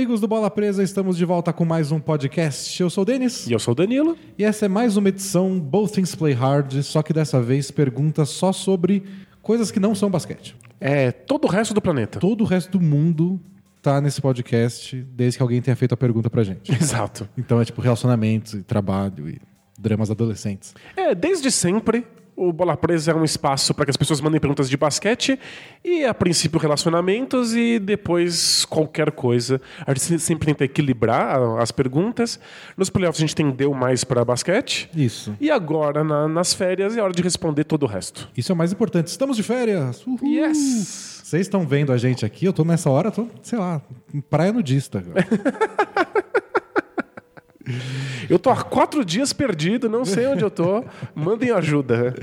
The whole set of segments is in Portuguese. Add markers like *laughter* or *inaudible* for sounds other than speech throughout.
Amigos do Bola Presa, estamos de volta com mais um podcast. Eu sou o Denis. E eu sou o Danilo. E essa é mais uma edição Both Things Play Hard, só que dessa vez pergunta só sobre coisas que não são basquete. É todo o resto do planeta. Todo o resto do mundo tá nesse podcast desde que alguém tenha feito a pergunta pra gente. *laughs* Exato. Então é tipo relacionamentos e trabalho e dramas adolescentes. É, desde sempre, o Bola Presa é um espaço para que as pessoas mandem perguntas de basquete e, a princípio, relacionamentos e depois qualquer coisa. A gente sempre tenta equilibrar as perguntas. Nos playoffs a gente tendeu mais para basquete. Isso. E agora, na- nas férias, é hora de responder todo o resto. Isso é o mais importante. Estamos de férias. Uhul. Yes! Vocês estão vendo a gente aqui, eu tô nessa hora, tô, sei lá, praia nudista. *laughs* Eu tô há quatro dias perdido, não sei onde eu tô. Mandem ajuda.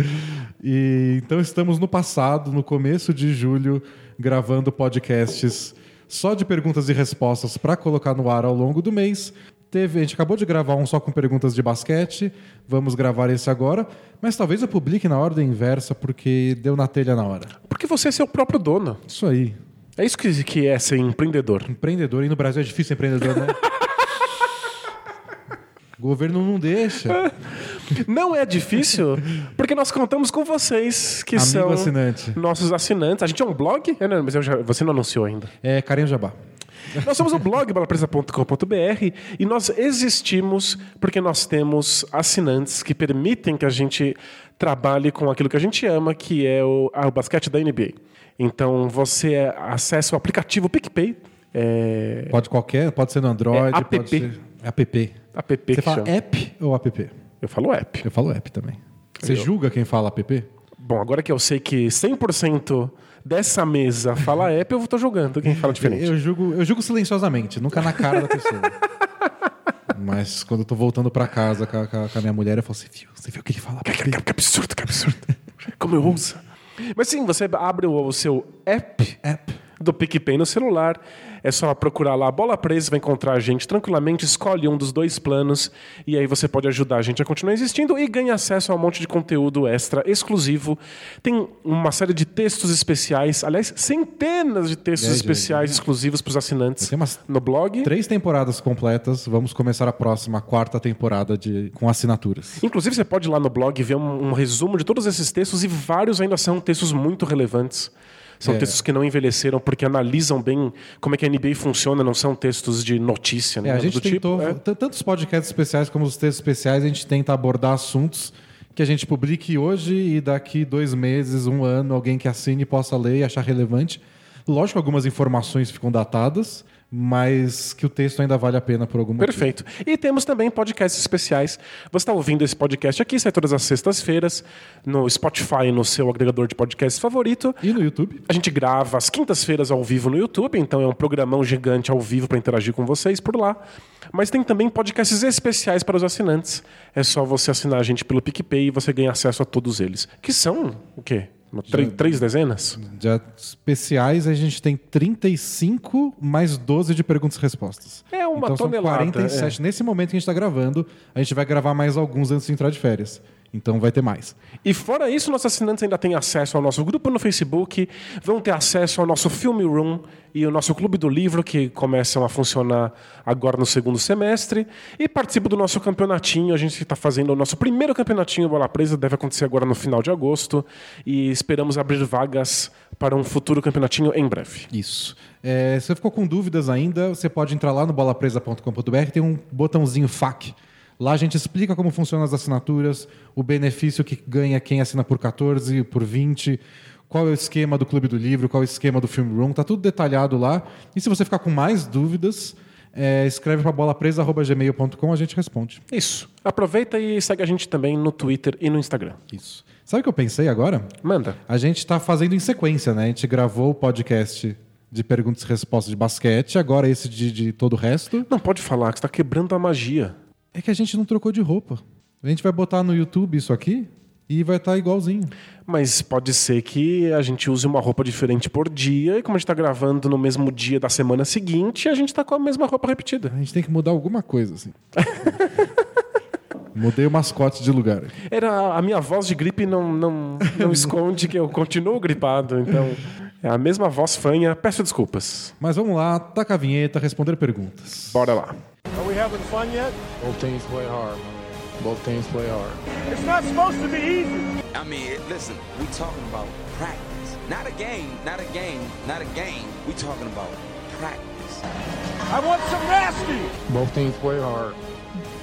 E então estamos no passado, no começo de julho, gravando podcasts só de perguntas e respostas para colocar no ar ao longo do mês. Teve, a gente acabou de gravar um só com perguntas de basquete, vamos gravar esse agora, mas talvez eu publique na ordem inversa porque deu na telha na hora. Porque você é seu próprio dono. Isso aí. É isso que, que é ser empreendedor. Empreendedor, e no Brasil é difícil ser empreendedor, né? *laughs* o governo não deixa. *laughs* Não é difícil, porque nós contamos com vocês, que Amigo são assinante. nossos assinantes. A gente é um blog? É, não, mas já- você não anunciou ainda. É Carinha Jabá. Nós somos o blog balapresa.com.br e nós existimos porque nós temos assinantes que permitem que a gente trabalhe com aquilo que a gente ama, que é o, ah, o basquete da NBA. Então você acessa o aplicativo PicPay, é, Pode qualquer, pode ser no Android, É app. pode ser app. app Você fala chama. app ou app? Eu falo app. Eu falo app também. Você Eu- julga quem fala app? Bom, agora que eu sei que 100% dessa mesa fala *laughs* app, eu tô jogando quem fala diferente. Eu julgo, eu julgo silenciosamente, nunca na cara da pessoa. *laughs* Mas quando eu tô voltando pra casa com a, com a- minha mulher, eu falo assim, viu, você viu o que ele fala? Que, que- que absurdo, que absurdo. Como eu ouso. Mas sim, você abre o, o seu app App. Do PicPay no celular. É só procurar lá a bola presa, vai encontrar a gente tranquilamente, escolhe um dos dois planos e aí você pode ajudar a gente a continuar existindo e ganha acesso a um monte de conteúdo extra exclusivo. Tem uma série de textos especiais, aliás, centenas de textos É, especiais exclusivos para os assinantes no blog. Três temporadas completas, vamos começar a próxima, a quarta temporada de, com assinaturas. Inclusive, você pode ir lá no blog ver um, um resumo de todos esses textos e vários ainda são textos muito relevantes. São É. textos que não envelheceram porque analisam bem como é que a NBA funciona, não são textos de notícia. É, nem a gente do tentou, tipo. É. t- tanto os podcasts especiais como os textos especiais, a gente tenta abordar assuntos que a gente publique hoje e daqui dois meses, um ano, alguém que assine possa ler e achar relevante. Lógico algumas informações ficam datadas, mas que o texto ainda vale a pena por algum motivo. Perfeito. E temos também podcasts especiais. Você está ouvindo esse podcast aqui, sai todas as sextas-feiras, no Spotify, no seu agregador de podcast favorito. E no YouTube? A gente grava às quintas-feiras ao vivo no YouTube, então é um programão gigante ao vivo para interagir com vocês por lá. Mas tem também podcasts especiais para os assinantes. É só você assinar a gente pelo PicPay e você ganha acesso a todos eles. Que são o quê? Tre- Três dezenas? De especiais, a gente tem 35 mais 12 de perguntas e respostas. É uma então, tonelada, São 47. Nesse momento que a gente está gravando, a gente vai gravar mais alguns antes de entrar de férias. Então vai ter mais. E fora isso, nossos assinantes ainda têm acesso ao nosso grupo no Facebook, vão ter acesso ao nosso Film Room e o nosso Clube do Livro, que começam a funcionar agora no segundo semestre. E participam do nosso campeonatinho. A gente está fazendo o nosso primeiro campeonatinho Bola Presa, deve acontecer agora no final de agosto. E esperamos abrir vagas para um futuro campeonatinho em breve. Isso. É, se você ficou com dúvidas ainda, você pode entrar lá no bolapresa.com.br, tem um botãozinho FAQ. Lá a gente explica como funcionam as assinaturas, o benefício que ganha quem assina por 14, por 20, qual é o esquema do Clube do Livro, qual é o esquema do Film Room, tá tudo detalhado lá. E se você ficar com mais dúvidas, é, escreve para bolapresa.gmail.com, a gente responde. Isso. Aproveita e segue a gente também no Twitter e no Instagram. Isso. Sabe o que eu pensei agora? Manda. A gente está fazendo em sequência, né? A gente gravou o podcast de perguntas e respostas de basquete, agora esse de, de todo o resto. Não pode falar que você está quebrando a magia. É que a gente não trocou de roupa. A gente vai botar no YouTube isso aqui e vai estar igualzinho. Mas pode ser que a gente use uma roupa diferente por dia, e como a gente está gravando no mesmo dia da semana seguinte, a gente está com a mesma roupa repetida. A gente tem que mudar alguma coisa, assim. *laughs* Mudei o mascote de lugar. Era a minha voz de gripe não, não, não *laughs* esconde que eu continuo gripado, então É a mesma voz fanha, peço desculpas. Mas vamos lá, taca a vinheta, responder perguntas. Bora lá. Are we having fun yet? Both teams play hard. Both teams play hard. It's not supposed to be easy. I mean, listen, we talking about practice. Not a game, not a game, not a game. We talking about practice. I want some nasty. Both teams play hard.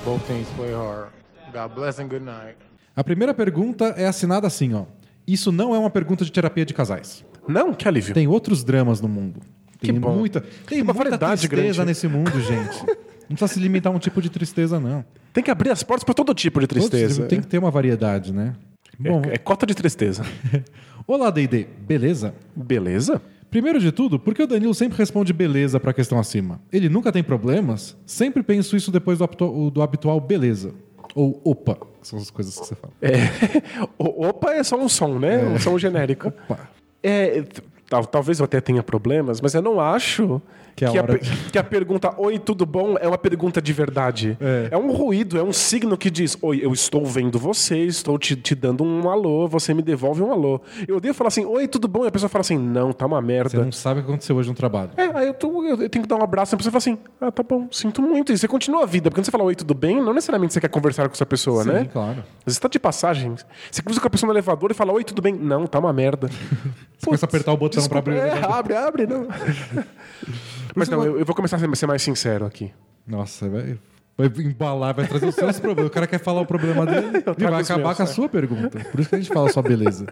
Both teams play hard. God bless and good night. A primeira pergunta é assinada assim, ó. Isso não é uma pergunta de terapia de casais. Não, que alívio. Tem outros dramas no mundo. Tem Que bom. muita, tem uma muita variedade tristeza grande. nesse mundo, gente. *laughs* Não precisa se limitar a um tipo de tristeza, não. Tem que abrir as portas para todo tipo de tristeza. Tem que ter uma variedade, né? Bom, É, é cota de tristeza. *laughs* olá, D&D. Beleza? Beleza? Primeiro de tudo, por que o Danilo sempre responde beleza pra questão acima? Ele nunca tem problemas? Sempre penso isso depois do, habitual- do habitual beleza. Ou opa, que são as coisas que você fala. É. *laughs* O- Opa é só um som, né? Um som genérico. Opa. É, tal- talvez eu até tenha problemas, mas eu não acho Que é a que, a, per- que a pergunta Oi, tudo bom? é uma pergunta de verdade. É. um ruído, é um signo que diz: Oi, eu estou vendo você, estou te, te dando um alô, você me devolve um alô. Eu odeio falar assim: Oi, tudo bom? E a pessoa fala assim: Não, tá uma Você merda. não sabe o que aconteceu hoje no trabalho. É, aí eu, tô- eu- eu tenho que dar um abraço e a pessoa fala assim: Ah, tá bom, sinto muito. E você continua a vida, porque quando você fala oi, tudo bem, não necessariamente você quer conversar com essa pessoa, Sim, né? claro. Às vezes tá de passagem. Você cruza com a pessoa no elevador e fala: Oi, tudo bem? Não, tá uma merda. *laughs* Você começa a apertar o botão pra abrir É, abre, abre, não. *laughs* Mas não, eu, eu vou começar a ser- mais sincero aqui. Nossa, vai, vai embalar, vai trazer os seus problemas. O cara quer falar o problema dele *laughs* e vai acabar meus, com a é. sua pergunta. Por isso que a gente fala só beleza.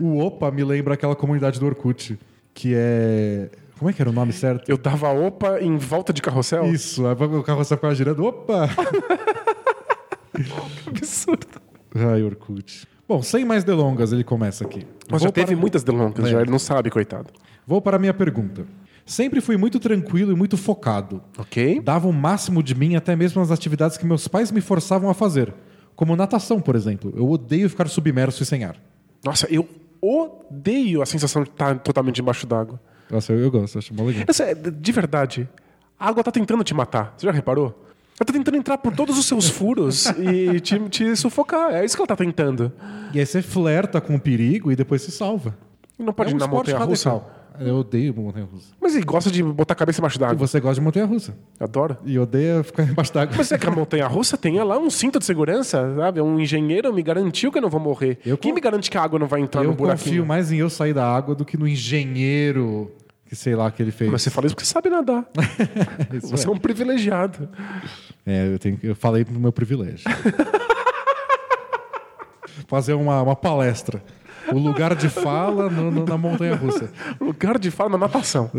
O Opa me lembra aquela comunidade do Orkut, que é... Como é que era o nome certo? Eu dava opa em volta de carrossel. Isso, o carro ficava girando. Opa! *laughs* absurdo. Ai, Orkut. Bom, sem mais delongas, ele começa aqui. Mas já teve muitas delongas, É. já ele não sabe, coitado. Vou para a minha pergunta. Sempre fui muito tranquilo e muito focado. Ok? Dava o máximo de mim até mesmo nas atividades que meus pais me forçavam a fazer. Como natação, por exemplo. Eu odeio ficar submerso e sem ar. Nossa, eu odeio a sensação de estar totalmente debaixo d'água. Nossa, eu, eu gosto, acho mó legal. Essa é, de verdade, a água tá tentando te matar. Você já reparou? Ela tá tentando entrar por todos os seus furos e te, te sufocar. É isso que ela tá tentando. E aí você flerta com o perigo e depois se salva. E não pode é um ir na esporte montanha-russa. radical. Eu odeio montanha-russa. Mas ele gosta de botar a cabeça embaixo d'água. você gosta de montanha-russa. Adoro. E odeia ficar embaixo d'água. Mas é que a montanha-russa tem lá um cinto de segurança, sabe? Um engenheiro me garantiu que eu não vou morrer. Eu Quem con- me garante que a água não vai entrar Eu no buraquinho? confio mais em eu sair da água do que no engenheiro que sei lá que ele fez. Mas você fala isso porque você sabe nadar. *laughs* Você é um privilegiado. É, eu, tenho, eu falei do meu privilégio. *laughs* Fazer uma, uma palestra. O lugar de fala no- no- na montanha russa. *laughs* Lugar de fala na natação.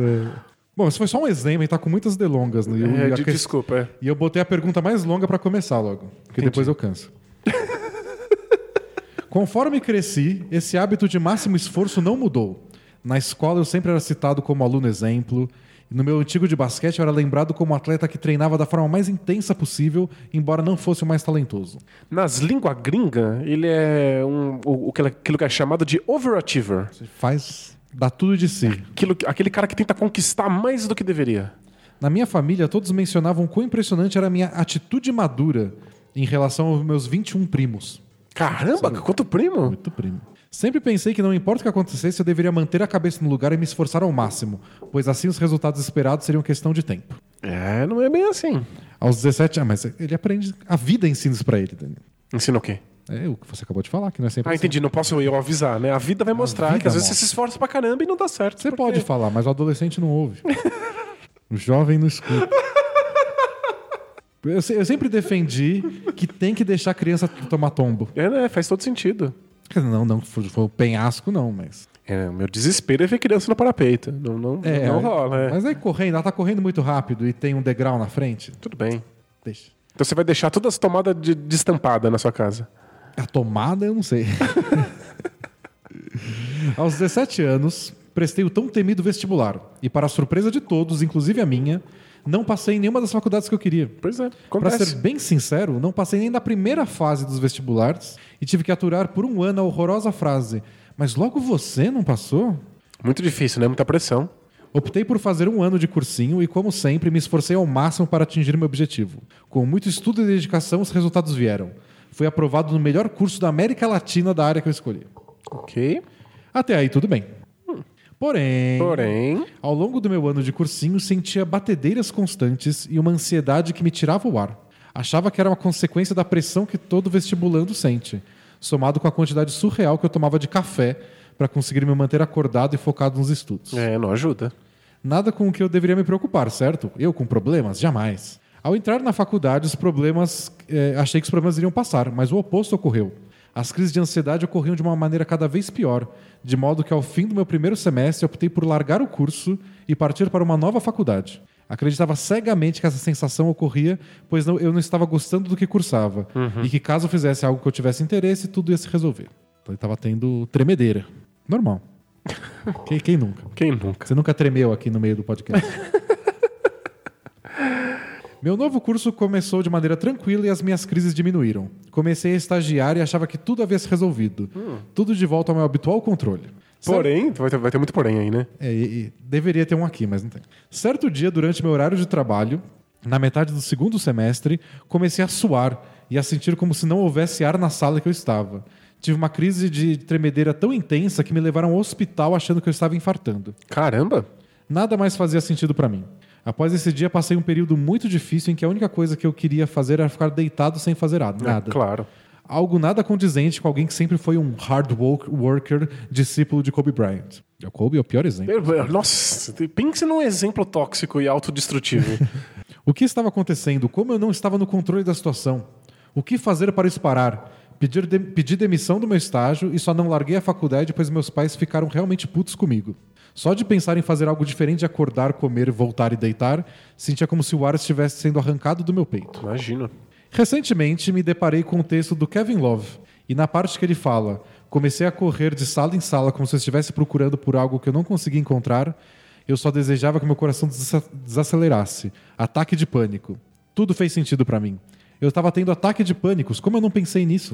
Bom, isso foi só um exemplo, e tá com muitas delongas. Né? Eu- É, a de- que- desculpa, é. E eu botei a pergunta mais longa pra começar logo, porque depois eu canso. *laughs* Conforme cresci, esse hábito de máximo esforço não mudou. Na escola eu sempre era citado como aluno exemplo. No meu antigo de basquete eu era lembrado como atleta que treinava da forma mais intensa possível, embora não fosse o mais talentoso. Nas línguas gringa, ele é um, o, aquilo que é chamado de overachiever. Faz. dá tudo de si. Aquilo, aquele cara que tenta conquistar mais do que deveria. Na minha família, todos mencionavam quão impressionante era a minha atitude madura em relação aos meus 21 primos. Caramba, quanto primo! Muito primo. Sempre pensei que não importa o que acontecesse, eu deveria manter a cabeça no lugar e me esforçar ao máximo, pois assim os resultados esperados seriam questão de tempo. É, não é bem assim. Aos 17 ah, mas ele aprende. A vida ensina isso pra ele, Daniel. Ensina o quê? É o que você acabou de falar, que não é sempre Ah, assim. entendi. Não posso eu avisar, né? A vida vai mostrar vida que às vezes mostra. você se esforça pra caramba e não dá certo. Você Porque- pode falar, mas o adolescente não ouve. *laughs* o jovem não escuta. Eu, eu sempre defendi que tem que deixar a criança tomar tombo. É, né? Faz todo sentido. Não, não foi foi o penhasco, não, mas. É, o meu desespero é ver criança no parapeito. Não, não, É, não rola, é. Mas aí correndo, ela tá correndo muito rápido e tem um degrau na frente. Tudo bem. Deixa. Então você vai deixar todas as tomadas de, destampada na sua casa. A tomada, eu não sei. *laughs* Aos 17 anos, prestei o tão temido vestibular. E, para a surpresa de todos, inclusive a minha, não passei em nenhuma das faculdades que eu queria. Pois é, Para ser bem sincero, não passei nem na primeira fase dos vestibulares e tive que aturar por um ano a horrorosa frase: Mas logo você não passou? Muito difícil, né? Muita pressão. Optei por fazer um ano de cursinho e, como sempre, me esforcei ao máximo para atingir meu objetivo. Com muito estudo e dedicação, os resultados vieram. Fui aprovado no melhor curso da América Latina da área que eu escolhi. Ok. Até aí, tudo bem. Porém, Porém, ao longo do meu ano de cursinho, sentia batedeiras constantes e uma ansiedade que me tirava o ar. Achava que era uma consequência da pressão que todo vestibulando sente, somado com a quantidade surreal que eu tomava de café para conseguir me manter acordado e focado nos estudos. é, não ajuda. Nada com o que eu deveria me preocupar, certo? Eu com problemas? Jamais. Ao entrar na faculdade, os problemas. eh, achei que os problemas iriam passar, mas o oposto ocorreu. As crises de ansiedade ocorriam de uma maneira cada vez pior, de modo que ao fim do meu primeiro semestre optei por largar o curso e partir para uma nova faculdade. Acreditava cegamente que essa sensação ocorria, pois não- eu não estava gostando do que cursava, e que caso eu fizesse algo que eu tivesse interesse, tudo ia se resolver. Então ele estava tendo tremedeira. Normal. *laughs* quem, quem nunca? Quem nunca? Você nunca tremeu aqui no meio do podcast. *laughs* Meu novo curso começou de maneira tranquila e as minhas crises diminuíram. Comecei a estagiar e achava que tudo havia se resolvido. Tudo de volta ao meu habitual controle. Porém, vai ter, vai ter muito porém aí, né? É, e- e deveria ter um aqui, mas não tem. Certo dia, durante meu horário de trabalho, na metade do segundo semestre, comecei a suar e a sentir como se não houvesse ar na sala que eu estava. Tive uma crise de tremedeira tão intensa que me levaram ao hospital achando que eu estava infartando. Caramba! Nada mais fazia sentido para mim. Após esse dia, passei um período muito difícil em que a única coisa que eu queria fazer era ficar deitado sem fazer nada. nada. É, claro. Algo nada condizente com alguém que sempre foi um hard work- worker, discípulo de Kobe Bryant. O Kobe é o pior exemplo. Nossa, pense num exemplo tóxico e autodestrutivo. *laughs* O que estava acontecendo? Como eu não estava no controle da situação? O que fazer para isso parar? Pedir de- pedi demissão do meu estágio e só não larguei a faculdade pois meus pais ficaram realmente putos comigo. Só de pensar em fazer algo diferente de acordar, comer, voltar e deitar, sentia como se o ar estivesse sendo arrancado do meu peito. Imagino. Recentemente me deparei com o texto do Kevin Love e na parte que ele fala: Comecei a correr de sala em sala como se eu estivesse procurando por algo que eu não conseguia encontrar. Eu só desejava que meu coração desa- desacelerasse. Ataque de pânico. Tudo fez sentido pra mim. Eu estava tendo ataque de pânicos. Como eu não pensei nisso?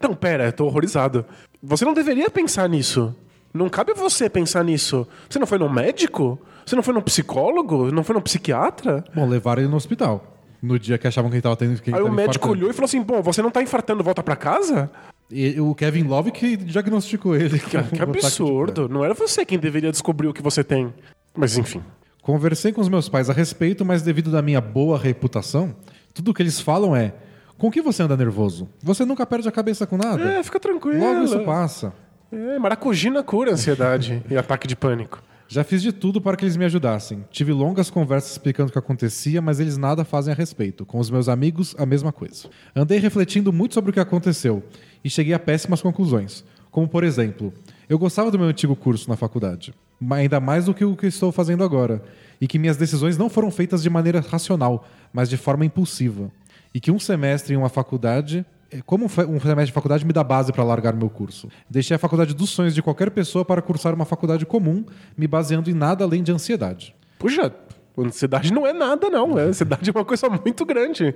Não, pera, eu tô horrorizado. Você não deveria pensar nisso. Não cabe a você pensar nisso. Você não foi no médico? Você não foi no psicólogo? Não foi no psiquiatra? Bom, levaram ele no hospital. No dia que achavam que ele estava tendo que Aí o tava médico infartando. olhou e falou assim: Bom, você não tá infartando, volta pra casa? E o Kevin Love que diagnosticou ele. Que, que *laughs* de absurdo. Não era você quem deveria descobrir o que você tem. Mas enfim. Conversei com os meus pais a respeito, mas devido da minha boa reputação, tudo que eles falam é: com que você anda nervoso? Você nunca perde a cabeça com nada. É, fica tranquilo. Logo isso passa. É, maracujina cura ansiedade e ataque de pânico. Já fiz de tudo para que eles me ajudassem. Tive longas conversas explicando o que acontecia, mas eles nada fazem a respeito. Com os meus amigos, a mesma coisa. Andei refletindo muito sobre o que aconteceu e cheguei a péssimas conclusões. Como, por exemplo, eu gostava do meu antigo curso na faculdade, ainda mais do que o que estou fazendo agora, e que minhas decisões não foram feitas de maneira racional, mas de forma impulsiva. E que um semestre em uma faculdade como um semestre de faculdade me dá base para largar meu curso. Deixei a faculdade dos sonhos de qualquer pessoa para cursar uma faculdade comum, me baseando em nada além de ansiedade. Puxa, ansiedade não é nada, não. É, ansiedade é uma coisa muito grande.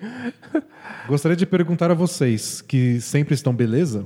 Gostaria de perguntar a vocês, que sempre estão beleza,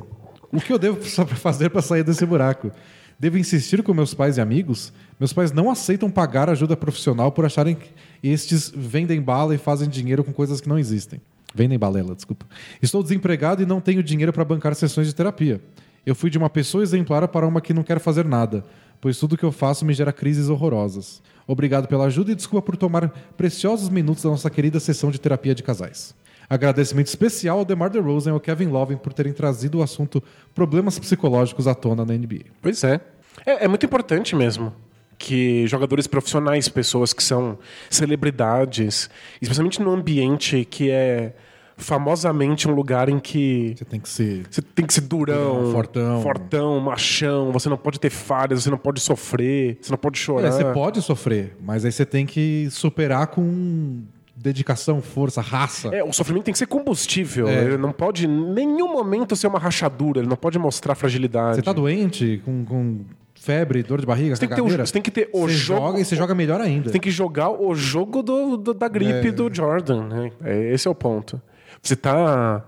o que eu devo fazer para sair desse buraco? Devo insistir com meus pais e amigos? Meus pais não aceitam pagar ajuda profissional por acharem que estes vendem bala e fazem dinheiro com coisas que não existem. Vendem balela, desculpa. Estou desempregado e não tenho dinheiro para bancar sessões de terapia. Eu fui de uma pessoa exemplar para uma que não quer fazer nada, pois tudo que eu faço me gera crises horrorosas. Obrigado pela ajuda e desculpa por tomar preciosos minutos da nossa querida sessão de terapia de casais. Agradecimento especial ao DeMar DeRozan e ao Kevin Love por terem trazido o assunto problemas psicológicos à tona na NBA. Pois é. é. é muito importante mesmo que jogadores profissionais, pessoas que são celebridades, especialmente no ambiente que é famosamente um lugar em que Você tem que ser. você tem que ser durão, Durão, fortão. fortão, machão, você não pode ter falhas, você não pode sofrer, você não pode chorar. É, você pode sofrer, mas aí você tem que superar com dedicação, força, raça. É, o sofrimento tem que ser combustível. É. Ele não pode em nenhum momento ser uma rachadura, ele não pode mostrar fragilidade. Você tá doente, com, com febre, dor de barriga, Você tem que ter o- você tem que ter o você jogo- joga e você joga melhor ainda. Você tem que jogar o jogo do, do- da gripe É. do Jordan. Né? É, esse é o ponto. Você tá.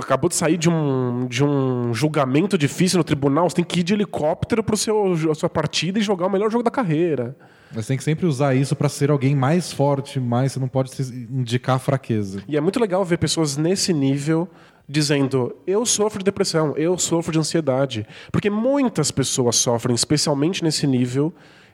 Acabou de sair de um, de um julgamento difícil no tribunal, você tem que ir de helicóptero seu, a sua partida e jogar o melhor jogo da carreira. Você tem que sempre usar isso pra ser alguém mais forte, mais você não pode indicar fraqueza. E é muito legal ver pessoas nesse nível dizendo: eu sofro de depressão, eu sofro de ansiedade. Porque muitas pessoas sofrem, especialmente nesse nível,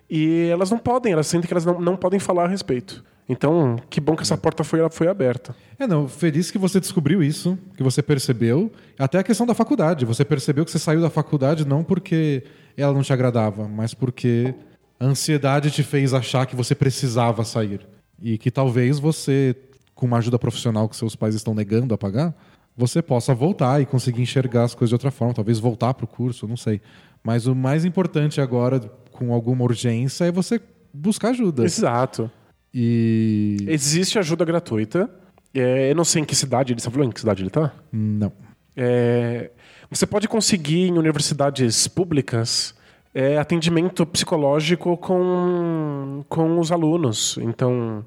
e elas não podem, elas sentem que elas não, não podem falar a respeito. Então, que bom que essa porta foi, foi aberta. É, não, feliz que você descobriu isso, que você percebeu. Até a questão da faculdade. Você percebeu que você saiu da faculdade não porque ela não te agradava, mas porque a ansiedade te fez achar que você precisava sair. E que talvez você, com uma ajuda profissional que seus pais estão negando a pagar, você possa voltar e conseguir enxergar as coisas de outra forma. Talvez voltar para o curso, não sei. Mas o mais importante agora, com alguma urgência, é você buscar ajuda. Exato. E. Existe ajuda gratuita. É, eu não sei em que cidade ele. Você falou em que cidade ele está? Não. É, você pode conseguir em universidades públicas é, atendimento psicológico com, com os alunos. Então,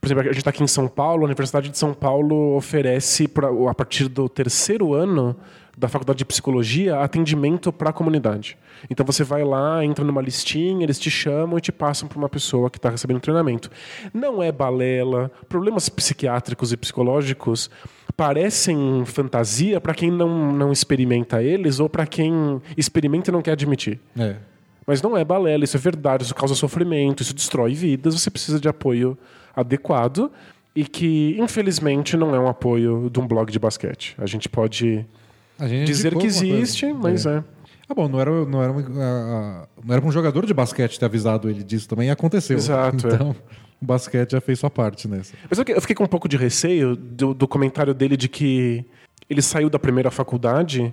por exemplo, a gente está aqui em São Paulo, a Universidade de São Paulo oferece, pra, a partir do terceiro ano da faculdade de psicologia, atendimento para a comunidade. Então você vai lá, entra numa listinha, eles te chamam e te passam para uma pessoa que está recebendo treinamento. Não é balela, problemas psiquiátricos e psicológicos parecem fantasia para quem não, não experimenta eles ou para quem experimenta e não quer admitir. É. Mas não é balela, isso é verdade, isso causa sofrimento, isso destrói vidas, você precisa de apoio adequado e que, infelizmente, não é um apoio de um blog de basquete. A gente pode A gente dizer que coisa. existe, mas é. Ah, bom, não era, não era, não era um jogador de basquete ter avisado ele disso também e aconteceu. Exato, é. Então, o basquete já fez sua parte nessa. Mas eu fiquei- eu fiquei com um pouco de receio do, do comentário dele de que ele saiu da primeira faculdade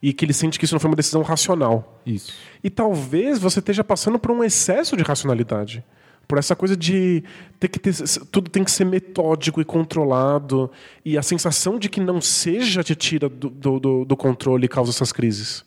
e que ele sente que isso não foi uma decisão racional. Isso. E talvez você esteja passando por um excesso de racionalidade. Por essa coisa de ter que ter, tudo tem que ser metódico e controlado. E a sensação de que não seja te tira do, do, do- controle e causa essas crises.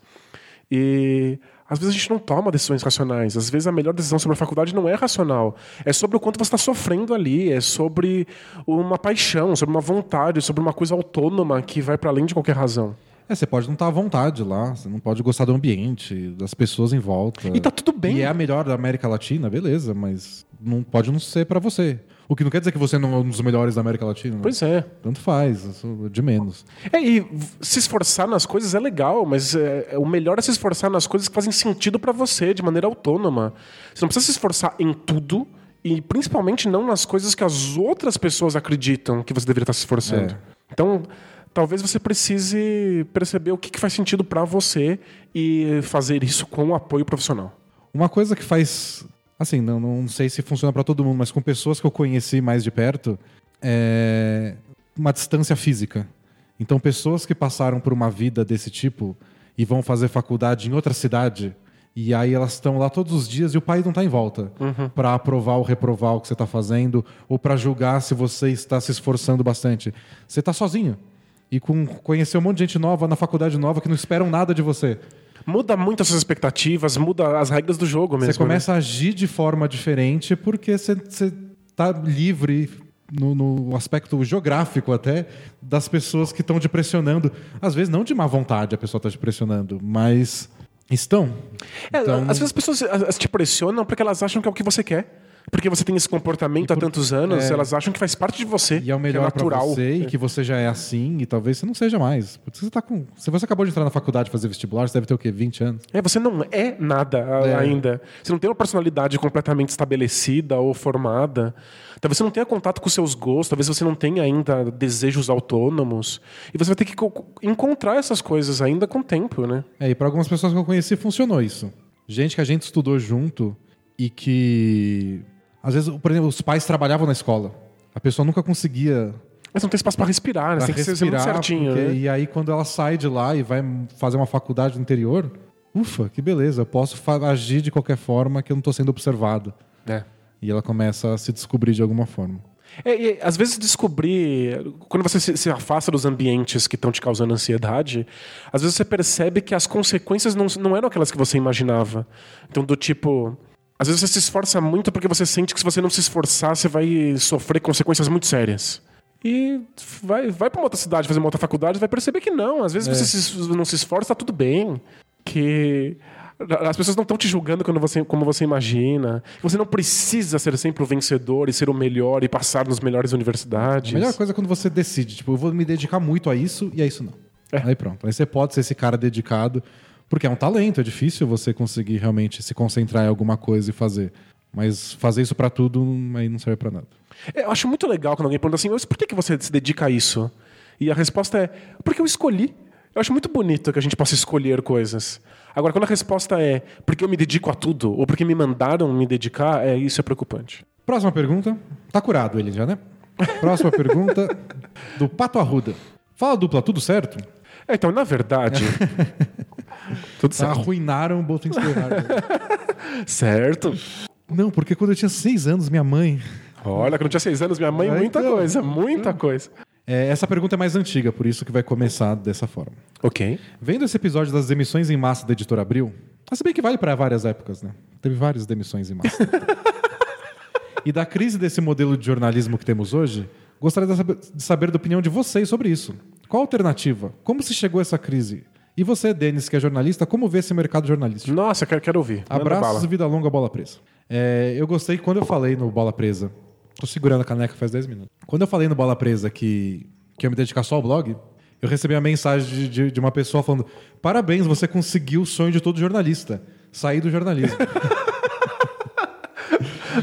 E às vezes a gente não toma decisões racionais. Às vezes a melhor decisão sobre a faculdade não é racional. É sobre o quanto você está sofrendo ali. É sobre uma paixão, sobre uma vontade, sobre uma coisa autônoma que vai para além de qualquer razão. É, você pode não estar à vontade lá, você não pode gostar do ambiente, das pessoas em volta. E tá tudo bem. E é a melhor da América Latina, beleza, mas não pode não ser pra você. O que não quer dizer que você não é um dos melhores da América Latina. né? Pois é. Tanto faz, é de menos. É, e se esforçar nas coisas é legal, mas é, o melhor é se esforçar nas coisas que fazem sentido pra você, de maneira autônoma. Você não precisa se esforçar em tudo, e principalmente não nas coisas que as outras pessoas acreditam que você deveria estar se esforçando. É. Então, talvez você precise perceber o que, que faz sentido pra você e fazer isso com apoio profissional. Uma coisa que faz. Assim, não, não sei se funciona pra todo mundo, mas com pessoas que eu conheci mais de perto, é uma distância física. Então, pessoas que passaram por uma vida desse tipo e vão fazer faculdade em outra cidade, e aí elas estão lá todos os dias e o pai não está em volta pra aprovar ou reprovar o que você está fazendo ou pra julgar se você está se esforçando bastante. Você está sozinho. E com conhecer um monte de gente nova na faculdade nova que não esperam nada de você. Muda muito as suas expectativas, muda as regras do jogo mesmo. Você começa a agir de forma diferente porque você está livre no, no aspecto geográfico até das pessoas que estão te pressionando. Às vezes não de má vontade a pessoa está te pressionando, mas estão. É, Então- Às vezes as pessoas as- te pressionam porque elas acham que é o que você quer. Porque você tem esse comportamento há tantos anos, é. elas acham que faz parte de você. E é o que melhor pra natural. você e que você já é assim e talvez você não seja mais. Porque você tá com, se você acabou de entrar na faculdade e fazer vestibular, você deve ter o quê? 20 anos? É, você não é nada É. ainda. Você não tem uma personalidade completamente estabelecida ou formada. Talvez você não tenha contato com seus gostos, talvez você não tenha ainda desejos autônomos. E você vai ter que co- encontrar essas coisas ainda com o tempo, né? É, e para algumas pessoas que eu conheci funcionou isso. Gente que a gente estudou junto e que às vezes, por exemplo, os pais trabalhavam na escola. A pessoa nunca conseguia Mas não tem espaço para respirar, né? pra tem que ser muito respirar, certinho, porque- né? e aí quando ela sai de lá e vai fazer uma faculdade no interior, ufa, que beleza, eu posso agir de qualquer forma que eu não estou sendo observado. É. E ela começa a se descobrir de alguma forma. É, e, às vezes descobrir, quando você se, se afasta dos ambientes que estão te causando ansiedade, às vezes você percebe que as consequências não, não eram aquelas que você imaginava. Então, do tipo, às vezes você se esforça muito porque você sente que se você não se esforçar, você vai sofrer consequências muito sérias. E vai, vai para uma outra cidade fazer uma outra faculdade vai perceber que não. Às vezes você se- não se esforça, tá tudo bem. Que as pessoas não estão te julgando quando você, como você imagina. Você não precisa ser sempre o vencedor e ser o melhor e passar nas melhores universidades. A melhor coisa é quando você decide, tipo, eu vou me dedicar muito a isso e a isso não. É. Aí pronto. Aí você pode ser esse cara dedicado, porque é um talento, é difícil você conseguir realmente se concentrar em alguma coisa e fazer. Mas fazer isso pra tudo aí não serve pra nada. É, Eu acho muito legal quando alguém pergunta assim, mas por que que você se dedica a isso? E a resposta é, porque eu escolhi. Eu acho muito bonito que a gente possa escolher coisas. Agora, quando a resposta é, porque eu me dedico a tudo, ou porque me mandaram me dedicar, é, isso é preocupante. Próxima pergunta. Tá curado ele já, né? Próxima pergunta do Pato Arruda. Fala dupla, tudo certo? É, então, na verdade... *laughs* tudo certo. Arruinaram o Bolton *laughs* Certo. Não, porque quando eu tinha seis anos, minha mãe. Olha, quando eu tinha seis anos, minha mãe, muita então. coisa, muita coisa. É, essa pergunta é mais antiga, por isso que vai começar dessa forma. Ok. Vendo esse episódio das demissões em massa da editora Abril, ah, se bem que vale para várias épocas, né? Teve várias demissões em massa. *laughs* e da crise desse modelo de jornalismo que temos hoje, gostaria de saber, de saber da opinião de vocês sobre isso. Qual a alternativa? Como se chegou a essa crise? E você, Denis, que é jornalista, como vê esse mercado jornalístico? Nossa, quero, quero ouvir. Manda Abraços vida longa, bola presa. É, eu gostei quando eu falei no Bola Presa. Tô segurando a caneca faz 10 minutos. Quando eu falei no Bola Presa que, que eu me dedicar só ao blog, eu recebi uma mensagem de, de, de uma pessoa falando: Parabéns, você conseguiu o sonho de todo jornalista. Sair do jornalismo. *laughs*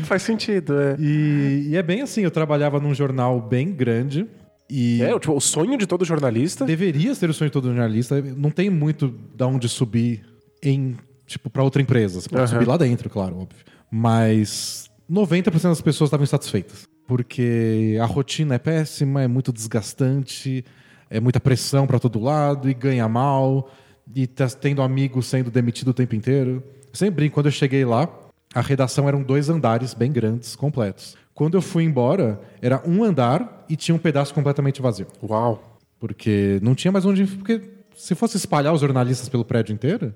Faz sentido, é. e, e é bem assim: eu trabalhava num jornal bem grande. E É, tipo, o sonho de todo jornalista. deveria ser o sonho de todo jornalista. Não tem muito da onde subir em tipo para outra empresa. Você pode Aham. subir lá dentro, claro, óbvio. Mas 90% das pessoas estavam insatisfeitas, porque a rotina é péssima, é muito desgastante, é muita pressão para todo lado e ganha mal e tá tendo amigos sendo demitido o tempo inteiro. Eu sempre brinco, quando eu cheguei lá, a redação eram dois andares bem grandes, completos. Quando eu fui embora, era um andar e tinha um pedaço completamente vazio. Uau. Porque não tinha mais onde. Porque se fosse espalhar os jornalistas pelo prédio inteiro,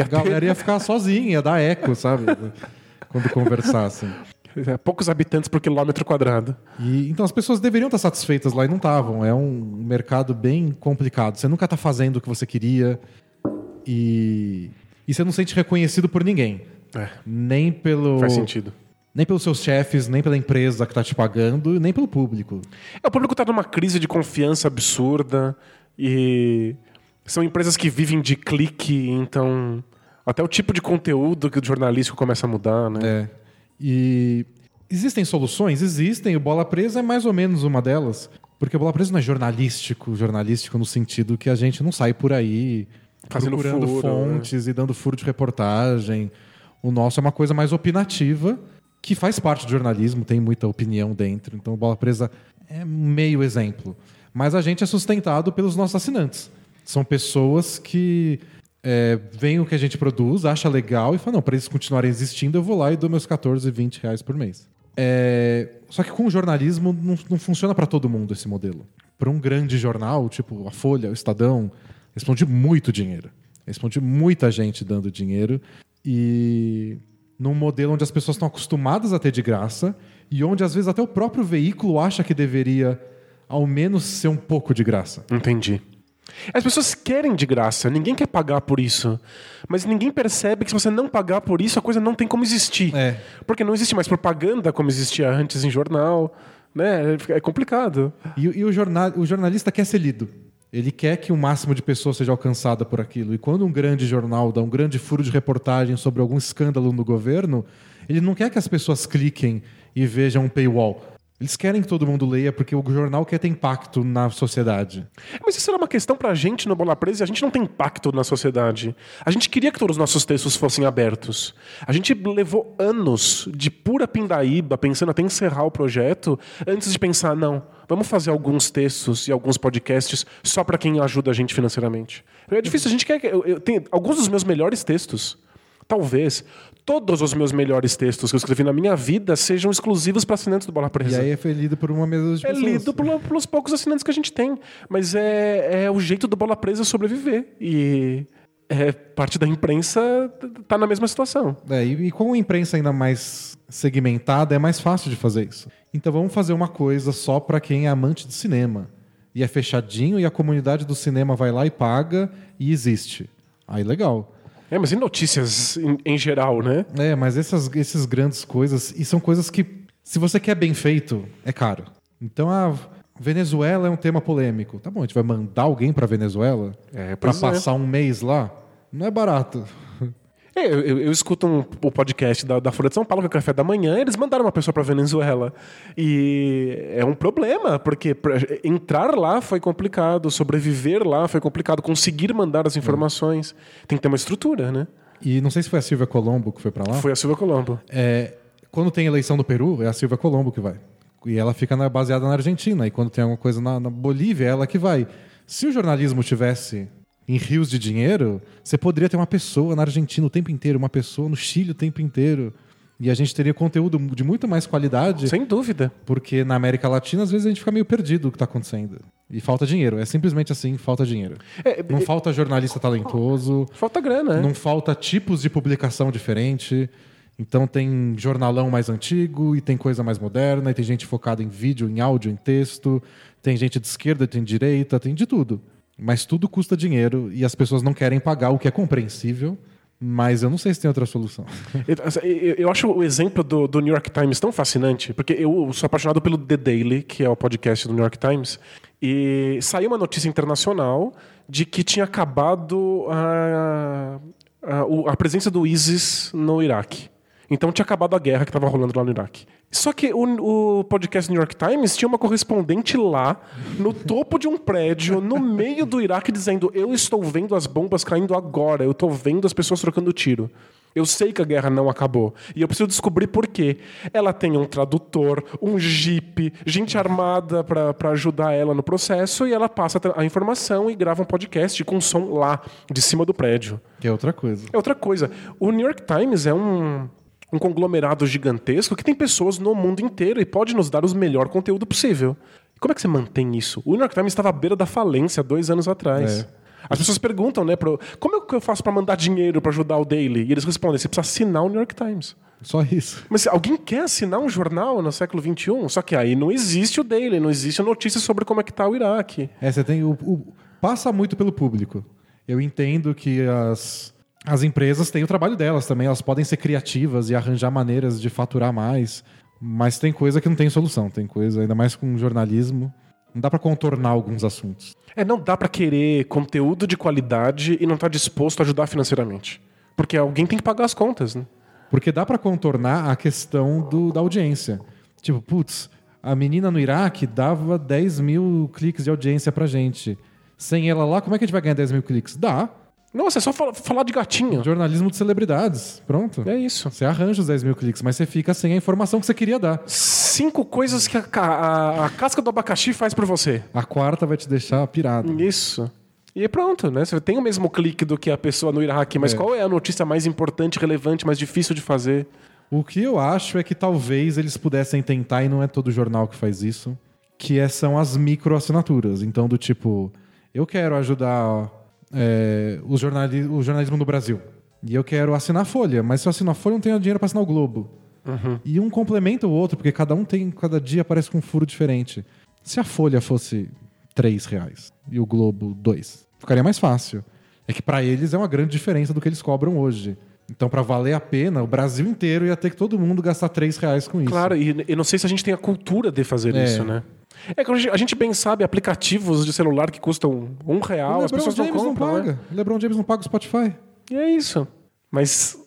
a galera ia ficar sozinha, ia dar eco, sabe? Quando conversassem. É, poucos habitantes por quilômetro quadrado. E, então as pessoas deveriam estar satisfeitas lá e não estavam. É um mercado bem complicado. Você nunca está fazendo o que você queria e, e você não se sente reconhecido por ninguém. É, Nem pelo. faz sentido. Nem pelos seus chefes, nem pela empresa que está te pagando, nem pelo público. É, o público tá numa crise de confiança absurda e são empresas que vivem de clique, então até o tipo de conteúdo que o jornalístico começa a mudar, né? É. E existem soluções? Existem. O Bola Presa é mais ou menos uma delas. Porque o Bola Presa não é jornalístico, jornalístico no sentido que a gente não sai por aí Fazendo procurando furo, fontes e dando furo de reportagem. O nosso é uma coisa mais opinativa, que faz parte do jornalismo, tem muita opinião dentro. Então, Bola Presa é meio exemplo. Mas a gente é sustentado pelos nossos assinantes. São pessoas que é, veem o que a gente produz, acha legal e falam, não, para eles continuarem existindo, eu vou lá e dou meus 14, 20 reais por mês. É, Só que com o jornalismo não, não funciona para todo mundo esse modelo. Para um grande jornal, tipo a Folha, o Estadão, responde muito dinheiro. Responde muita gente dando dinheiro. E num modelo onde as pessoas estão acostumadas a ter de graça e onde às vezes até o próprio veículo acha que deveria ao menos ser um pouco de graça. Entendi. As pessoas querem de graça, ninguém quer pagar por isso. Mas ninguém percebe que se você não pagar por isso, a coisa não tem como existir. É. Porque não existe mais propaganda como existia antes em jornal. Né? É complicado. E, e o, jornal, o jornalista quer ser lido. Ele quer que o máximo de pessoas seja alcançada por aquilo. E quando um grande jornal dá um grande furo de reportagem sobre algum escândalo no governo, ele não quer que as pessoas cliquem e vejam um paywall. Eles querem que todo mundo leia porque o jornal quer ter impacto na sociedade. Mas isso era uma questão pra gente no Bola Presa e a gente não tem impacto na sociedade. A gente queria que todos os nossos textos fossem abertos. A gente levou anos de pura pindaíba, pensando até encerrar o projeto, antes de pensar, não, vamos fazer alguns textos e alguns podcasts só pra quem ajuda a gente financeiramente. É difícil, a gente quer. que- Eu, eu tenho alguns dos meus melhores textos. Talvez todos os meus melhores textos que eu escrevi na minha vida sejam exclusivos para assinantes do Bola E Presa. aí é lido por uma mesa de É pessoas. lido pelo- pelos poucos assinantes que a gente tem. Mas é, é o jeito do Bola Presa sobreviver. E é, parte da imprensa tá na mesma situação. É, e, e com a imprensa ainda mais segmentada, é mais fácil de fazer isso. Então vamos fazer uma coisa só para quem é amante de cinema. E é fechadinho e a comunidade do cinema vai lá e paga e existe. Aí legal. É, mas e notícias em, em geral, né? É, mas essas, essas grandes coisas, e são coisas que, se você quer bem feito, é caro. Então, ah, Venezuela é um tema polêmico. Tá bom, a gente vai mandar alguém pra Venezuela É, pra pois é. passar um mês lá? Não é barato. É, eu, eu- escuto um, o podcast da, da Folha de São Paulo, que é o Café da Manhã, eles mandaram uma pessoa para Venezuela. E é um problema, porque entrar lá foi complicado, sobreviver lá foi complicado, conseguir mandar as informações. Tem que ter uma estrutura, né? E não sei se foi a Silvia Colombo que foi pra lá. Foi a Silvia Colombo. É, quando tem eleição no Peru, é a Silvia Colombo que vai. E ela fica na- baseada na Argentina. E quando tem alguma coisa na, na Bolívia, é ela que vai. Se o jornalismo tivesse em rios de dinheiro, você poderia ter uma pessoa na Argentina o tempo inteiro, uma pessoa no Chile o tempo inteiro. E a gente teria conteúdo de muito mais qualidade. Sem dúvida. Porque na América Latina, às vezes, a gente fica meio perdido do que está acontecendo. E falta dinheiro. É simplesmente assim, falta dinheiro. É, Não é, falta jornalista talentoso. Falta grana, né? Não falta tipos de publicação diferente. Então tem jornalão mais antigo e tem coisa mais moderna, e tem gente focada em vídeo, em áudio, em texto, tem gente de esquerda, tem de direita, tem de tudo. Mas tudo custa dinheiro e as pessoas não querem pagar, o que é compreensível, mas eu não sei se tem outra solução. *laughs* Eu- Eu, acho o exemplo do, do New York Times tão fascinante, porque eu sou apaixonado pelo The Daily, que é o podcast do New York Times, e saiu uma notícia internacional de que tinha acabado a, a, a presença do ISIS no Iraque. Então tinha acabado a guerra que estava rolando lá no Iraque. Só que o, o podcast New York Times tinha uma correspondente lá, no topo de um prédio, no meio do Iraque, dizendo: Eu estou vendo as bombas caindo agora, eu estou vendo as pessoas trocando tiro. Eu sei que a guerra não acabou. E eu preciso descobrir por quê. Ela tem um tradutor, um jipe, gente armada para ajudar ela no processo, e ela passa a informação e grava um podcast com som lá, de cima do prédio. Que é outra coisa. É outra coisa. O New York Times é um, um conglomerado gigantesco que tem pessoas no mundo inteiro e pode nos dar o melhor conteúdo possível. E como é que você mantém isso? O New York Times estava à beira da falência dois anos atrás. É. As pessoas perguntam, né, pro, como é que eu faço para mandar dinheiro para ajudar o Daily? E eles respondem, você precisa assinar o New York Times. Só isso. Mas alguém quer assinar um jornal no século XXI? Só que aí não existe o Daily, não existe notícia sobre como é que tá o Iraque. É, você tem o, o- passa muito pelo público. Eu entendo que as, as empresas têm o trabalho delas também, elas podem ser criativas e arranjar maneiras de faturar mais, mas tem coisa que não tem solução, tem coisa ainda mais com jornalismo, não dá pra contornar alguns assuntos. É, não dá pra querer conteúdo de qualidade e não estar disposto a ajudar financeiramente. Porque alguém tem que pagar as contas, né? Porque dá pra contornar a questão do- da audiência. Tipo, putz, a menina no Iraque dava 10 mil cliques de audiência pra gente. Sem ela lá, como é que a gente vai ganhar 10 mil cliques? Dá. Nossa, é só fala- falar de gatinho. Jornalismo de celebridades. Pronto. É isso. Você arranja os 10 mil cliques, mas você fica sem a informação que você queria dar. Cinco coisas que a, a- a casca do abacaxi faz por você. A quarta vai te deixar pirado. Isso. E aí pronto, né? Você tem o mesmo clique do que a pessoa no Iraque, mas É. qual é a notícia mais importante, relevante, mais difícil de fazer? O que eu acho é que talvez eles pudessem tentar, e não é todo jornal que faz isso, que é- são as microassinaturas. Então, do tipo, eu quero ajudar é, o, jornali o jornalismo no Brasil. E eu quero assinar a Folha, mas se eu assinar a Folha, eu não tenho dinheiro para assinar o Globo. E um complementa o outro, porque cada um tem, cada dia aparece com um furo diferente. Se a Folha fosse 3 reais e o Globo 2, ficaria mais fácil. É que para eles é uma grande diferença do que eles cobram hoje. Então, para valer a pena, o Brasil inteiro ia ter que todo mundo gastar 3 reais com isso. Claro, e eu não sei se a gente tem a cultura de fazer É. isso, né? É que a gente- bem sabe aplicativos de celular que custam um O real, as LeBron pessoas James não não, compram, paga. né? O LeBron James não paga o Spotify. E é isso. Mas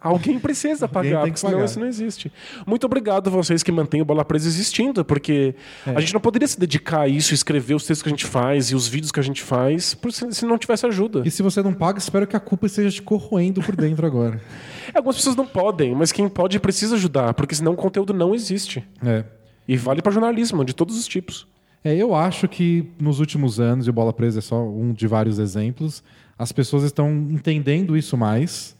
alguém precisa Alguém pagar, que senão pagar. isso não existe. Muito obrigado a vocês que mantêm o Bola Presa existindo, porque É. a gente não poderia se dedicar a isso, escrever os textos que a gente faz e os vídeos que a gente faz, por se, se não tivesse ajuda. E se você não paga, espero que a culpa esteja te corroendo por dentro agora. *laughs* Algumas pessoas não podem, mas quem pode precisa ajudar, porque senão o conteúdo não existe. É. E vale para jornalismo, de todos os tipos. É, eu acho que nos últimos anos, e o Bola Presa é só um de vários exemplos, as pessoas estão entendendo isso mais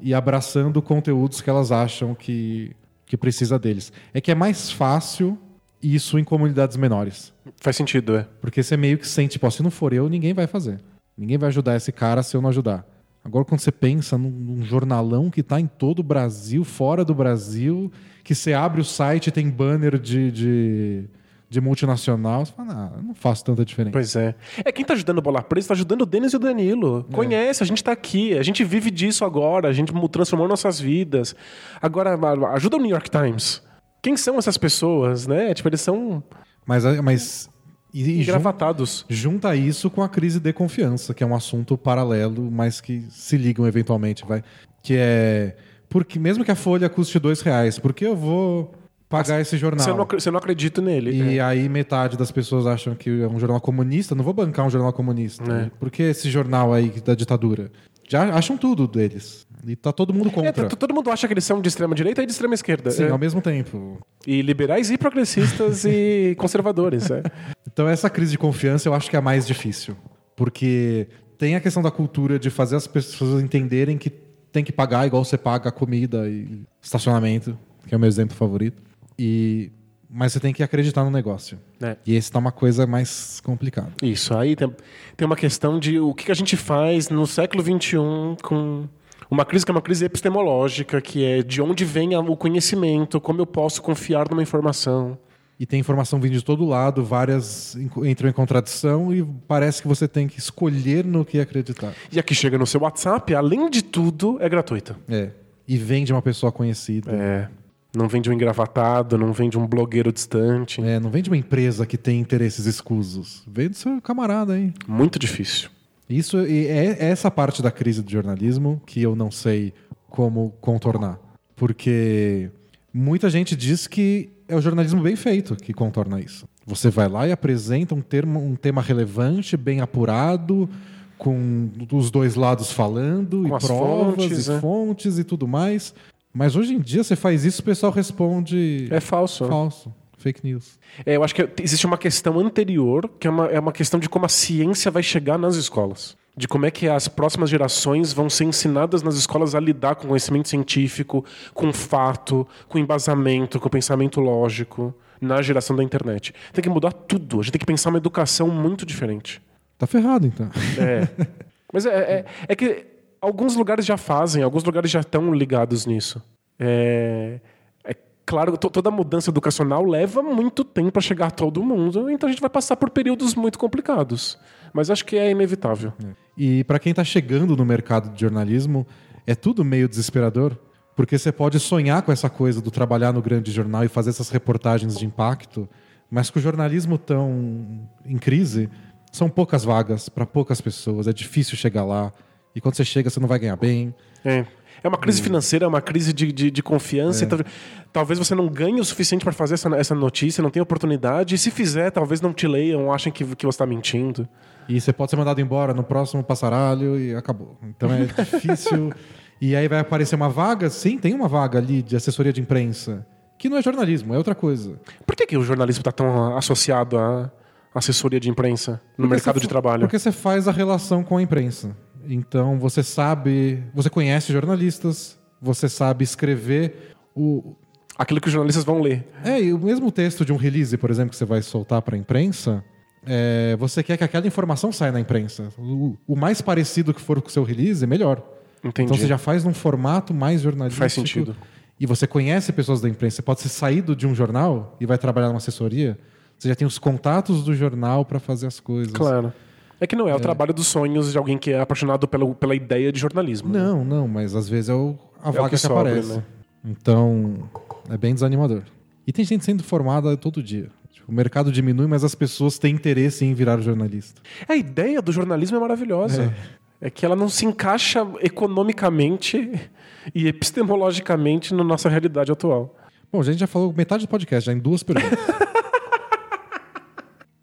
e abraçando conteúdos que elas acham que, que precisa deles. É que é mais fácil isso em comunidades menores. Faz sentido, é. Porque você meio que sente, tipo, se não for eu, ninguém vai fazer. Ninguém vai ajudar esse cara se eu não ajudar. Agora, quando você pensa num, num jornalão que está em todo o Brasil, fora do Brasil, que você abre o site e tem banner de, de, de multinacional, você fala, eu não faço tanta diferença. Pois é. É quem tá ajudando o Bola Presa, tá ajudando o Denis e o Danilo. Conhece, a gente tá aqui, a gente vive disso agora, a gente transformou nossas vidas. Agora, ajuda o New York Times. Quem são essas pessoas, né? Tipo, eles são. Mas, mas E, e jun- Engravatados. junta isso com a crise de confiança, que é um assunto paralelo, mas que se ligam eventualmente, vai. Que é. Porque mesmo que a folha custe dois reais, por que eu vou pagar esse jornal? Você não, você não acredita nele. E É. aí metade das pessoas acham que é um jornal comunista. Não vou bancar um jornal comunista. É. Por que esse jornal aí da ditadura? Já acham tudo deles. E tá todo mundo É, contra. t- todo mundo acha que eles são de extrema direita e de extrema esquerda. Sim, é. ao mesmo tempo. E liberais e progressistas e *laughs* conservadores. É. Então essa crise de confiança eu acho que é a mais difícil. Porque tem a questão da cultura de fazer as pessoas entenderem que tem que pagar igual você paga comida e estacionamento, que é o meu exemplo favorito. E mas você tem que acreditar no negócio. É. E esse tá uma coisa mais complicada. Isso, aí tem, tem uma questão de o que a gente faz no século XXI com uma crise que é uma crise epistemológica, que é de onde vem o conhecimento, como eu posso confiar numa informação. E tem informação vindo de todo lado, várias en- entram em contradição e parece que você tem que escolher no que acreditar. E a que chega no seu WhatsApp, além de tudo, é gratuita. É. E vem de uma pessoa conhecida. É. Não vem de um engravatado, não vem de um blogueiro distante. É, não vem de uma empresa que tem interesses escusos. Vem do seu camarada aí. Muito difícil. Isso e é essa parte da crise do jornalismo que eu não sei como contornar. Porque muita gente diz que é o jornalismo bem feito que contorna isso. Você vai lá e apresenta um, termo, um tema relevante, bem apurado, com os dois lados falando, Com e as provas, fontes, e né? fontes e tudo mais. Mas hoje em dia você faz isso, o pessoal responde É falso. falso, fake news. É, eu acho que existe uma questão anterior, que é uma, é uma questão de como a ciência vai chegar nas escolas. De como é que as próximas gerações vão ser ensinadas nas escolas a lidar com conhecimento científico, com fato, com embasamento, com pensamento lógico, na geração da internet. Tem que mudar tudo. A gente tem que pensar uma educação muito diferente. Tá ferrado, então. É. *laughs* Mas é, é, é que alguns lugares já fazem, alguns lugares já estão ligados nisso. É, é claro toda mudança educacional leva muito tempo para chegar a todo mundo, então a gente vai passar por períodos muito complicados. Mas acho que é inevitável. E para quem está chegando no mercado de jornalismo, é tudo meio desesperador, porque você pode sonhar com essa coisa do trabalhar no grande jornal e fazer essas reportagens de impacto, mas com o jornalismo tão em crise, são poucas vagas para poucas pessoas, é difícil chegar lá. E quando você chega, você não vai ganhar bem. É. É uma crise financeira, é uma crise de, de, de confiança. É. Então, talvez você não ganhe o suficiente para fazer essa, essa notícia, não tenha oportunidade. E se fizer, talvez não te leiam, achem que, que você está mentindo. E você pode ser mandado embora no próximo passaralho e acabou. Então é difícil. *laughs* e aí vai aparecer uma vaga, sim, tem uma vaga ali de assessoria de imprensa, que não é jornalismo, é outra coisa. Por que, que o jornalismo está tão associado à assessoria de imprensa no Porque mercado de trabalho? Porque você faz a relação com a imprensa. Então você sabe, você conhece jornalistas, você sabe escrever o Aquilo que os jornalistas vão ler. é e o mesmo texto de um release, por exemplo, que você vai soltar para a imprensa. É, você quer que aquela informação saia na imprensa. O, o mais parecido que for com o seu release, melhor. Entendi. Então você já faz num formato mais jornalístico. Faz sentido. E você conhece pessoas da imprensa. Você pode ser saído de um jornal e vai trabalhar numa assessoria. Você já tem os contatos do jornal para fazer as coisas. Claro. É que não é, o trabalho dos sonhos de alguém que é apaixonado pela, pela ideia de jornalismo. né? Não, não, mas às vezes é o, a vaga que que, sobra, aparece. né? Então, é bem desanimador. E tem gente sendo formada todo dia. O mercado diminui, mas as pessoas têm interesse em virar jornalista. A ideia do jornalismo é maravilhosa. É. que ela não se encaixa economicamente e epistemologicamente na nossa realidade atual. Bom, a gente já falou metade do podcast, já em duas perguntas. *laughs*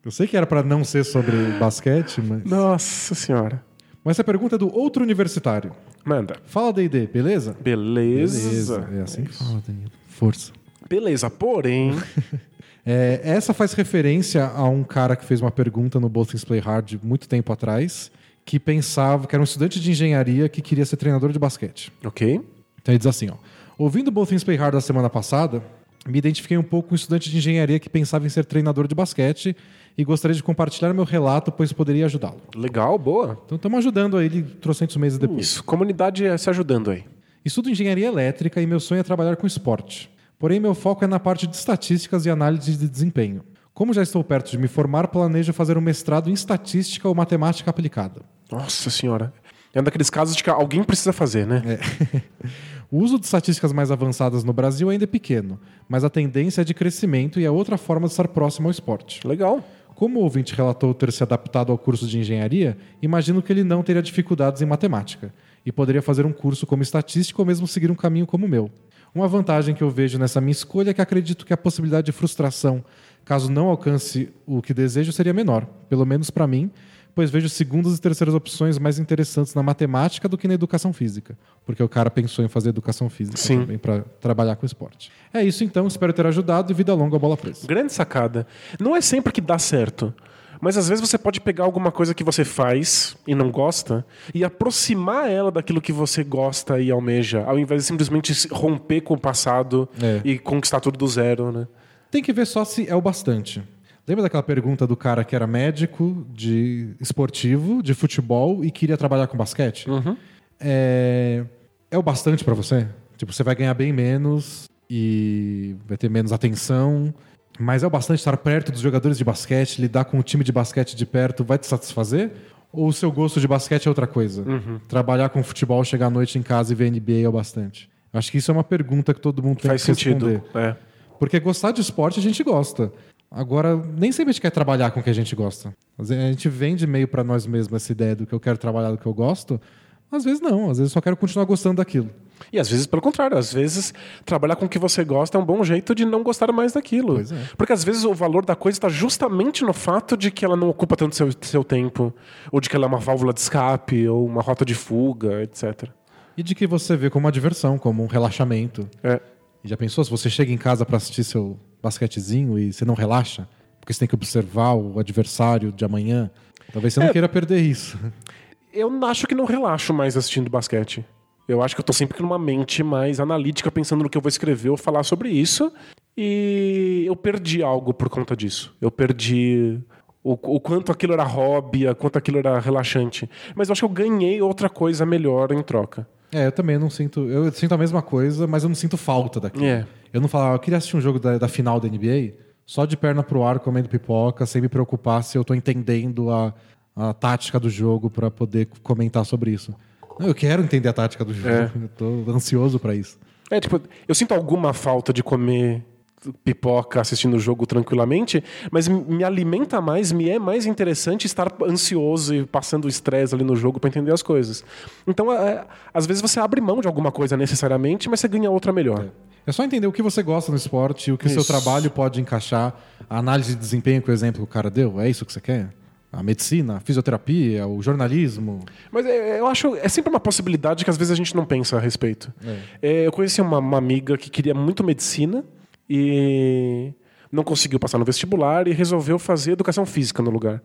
Eu sei que era para não ser sobre basquete, mas. Nossa senhora. Mas essa pergunta é do outro universitário. Manda. Fala DD, beleza? Beleza. É assim que fala, Danilo. Força. Beleza, porém. *laughs* É, essa faz referência a um cara que fez uma pergunta no Both Things Play Hard muito tempo atrás, que pensava que era um estudante de engenharia que queria ser treinador de basquete. ok. Então ele diz assim, ó. Ouvindo o Both Things Play Hard da semana passada, me identifiquei um pouco com um estudante de engenharia que pensava em ser treinador de basquete e gostaria de compartilhar meu relato, pois poderia ajudá-lo. Legal, boa. Então estamos ajudando a ele trocentos meses depois. Isso. Comunidade é se ajudando aí. Estudo engenharia elétrica e meu sonho é trabalhar com esporte. Porém, meu foco é na parte de estatísticas e análise de desempenho. Como já estou perto de me formar, planejo fazer um mestrado em estatística ou matemática aplicada. Nossa senhora. É um daqueles casos de que alguém precisa fazer, né? *laughs* O uso de estatísticas mais avançadas no Brasil ainda é pequeno, mas a tendência é de crescimento e é outra forma de estar próximo ao esporte. Legal. como o ouvinte relatou ter se adaptado ao curso de engenharia, imagino que ele não teria dificuldades em matemática e poderia fazer um curso como estatístico ou mesmo seguir um caminho como o meu. Uma vantagem que eu vejo nessa minha escolha é que acredito que a possibilidade de frustração, caso não alcance o que desejo, seria menor, pelo menos para mim, pois vejo segundas e terceiras opções mais interessantes na matemática do que na educação física, porque o cara pensou em fazer educação física Sim. também para trabalhar com esporte. É isso então, espero ter ajudado e vida longa bola presa. Grande sacada. Não é sempre que dá certo. Mas às vezes você pode pegar alguma coisa que você faz e não gosta e aproximar ela daquilo que você gosta e almeja, ao invés de simplesmente se romper com o passado É. e conquistar tudo do zero, né? Tem que ver só se é o bastante. Lembra daquela pergunta do cara que era médico, de esportivo, de futebol e queria trabalhar com basquete? É, é o bastante pra você? Tipo, você vai ganhar bem menos e vai ter menos atenção, mas é o bastante estar perto dos jogadores de basquete, lidar com o time de basquete de perto, vai te satisfazer? Ou o seu gosto de basquete é outra coisa? Trabalhar com futebol, chegar à noite em casa e ver NBA é o bastante? Acho que isso é uma pergunta que todo mundo tem Faz que sentido. responder. É. Porque gostar de esporte a gente gosta. Agora, nem sempre a gente quer trabalhar com o que a gente gosta. A gente vende meio pra nós mesmos essa ideia do que eu quero trabalhar, do que eu gosto. Às vezes não, às vezes eu só quero continuar gostando daquilo. E às vezes, pelo contrário, às vezes trabalhar com o que você gosta é um bom jeito de não gostar mais daquilo. É. Porque às vezes o valor da coisa está justamente no fato de que ela não ocupa tanto seu, seu tempo, ou de que ela é uma válvula de escape, ou uma rota de fuga, etc. E de que você vê como uma diversão, como um relaxamento. É. E já pensou, se você chega em casa pra assistir seu basquetezinho e você não relaxa, porque você tem que observar o adversário de amanhã, talvez você não É. queira perder isso. Eu acho que não relaxo mais assistindo basquete. Eu acho que eu tô sempre numa mente mais analítica, pensando no que eu vou escrever ou falar sobre isso. E eu perdi algo por conta disso. Eu perdi o, o quanto aquilo era hobby, o quanto aquilo era relaxante. Mas eu acho que eu ganhei outra coisa melhor em troca. É, eu também não sinto. Eu sinto a mesma coisa, mas eu não sinto falta daquilo. É. Eu não falava, eu queria assistir um jogo da, da final da NBA só de perna pro ar, comendo pipoca, sem me preocupar se eu tô entendendo a, a tática do jogo pra poder comentar sobre isso. Eu quero entender a tática do jogo. É. *laughs* Eu tô ansioso pra isso. É, tipo, eu sinto alguma falta de comer pipoca assistindo o jogo tranquilamente, mas me alimenta mais, me é mais interessante estar ansioso e passando estresse ali no jogo para entender as coisas. Então, é, às vezes você abre mão de alguma coisa necessariamente, mas você ganha outra melhor. É só entender o que você gosta no esporte, o que o seu trabalho pode encaixar, a análise de desempenho que o exemplo que o cara deu, é isso que você quer? A medicina, a fisioterapia, o jornalismo. Mas é, eu acho é sempre uma possibilidade que às vezes a gente não pensa a respeito. É, eu conheci uma, uma amiga que queria muito medicina e não conseguiu passar no vestibular e resolveu fazer educação física no lugar.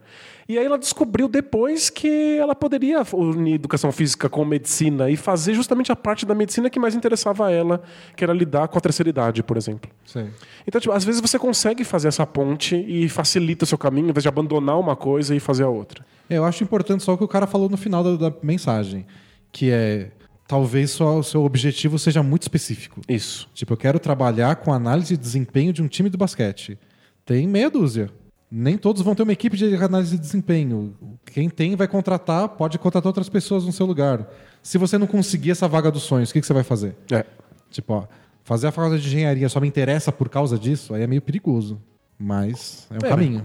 E aí ela descobriu depois que ela poderia unir educação física com medicina e fazer justamente a parte da medicina que mais interessava a ela, que era lidar com a terceira idade, por exemplo. Sim. Então, tipo, às vezes você consegue fazer essa ponte e facilita o seu caminho, ao invés de abandonar uma coisa e fazer a outra. Eu acho importante só o que o cara falou no final da, da mensagem, que é talvez só o seu objetivo seja muito específico. Isso. Tipo, eu quero trabalhar com análise de desempenho de um time do basquete. Tem meia dúzia. Nem todos vão ter uma equipe de análise de desempenho. Quem tem vai contratar, pode contratar outras pessoas no seu lugar. Se você não conseguir essa vaga dos sonhos, o que, que você vai fazer? É. Tipo, ó, fazer a faculdade de engenharia só me interessa por causa disso, aí é meio perigoso. Mas é um É, caminho.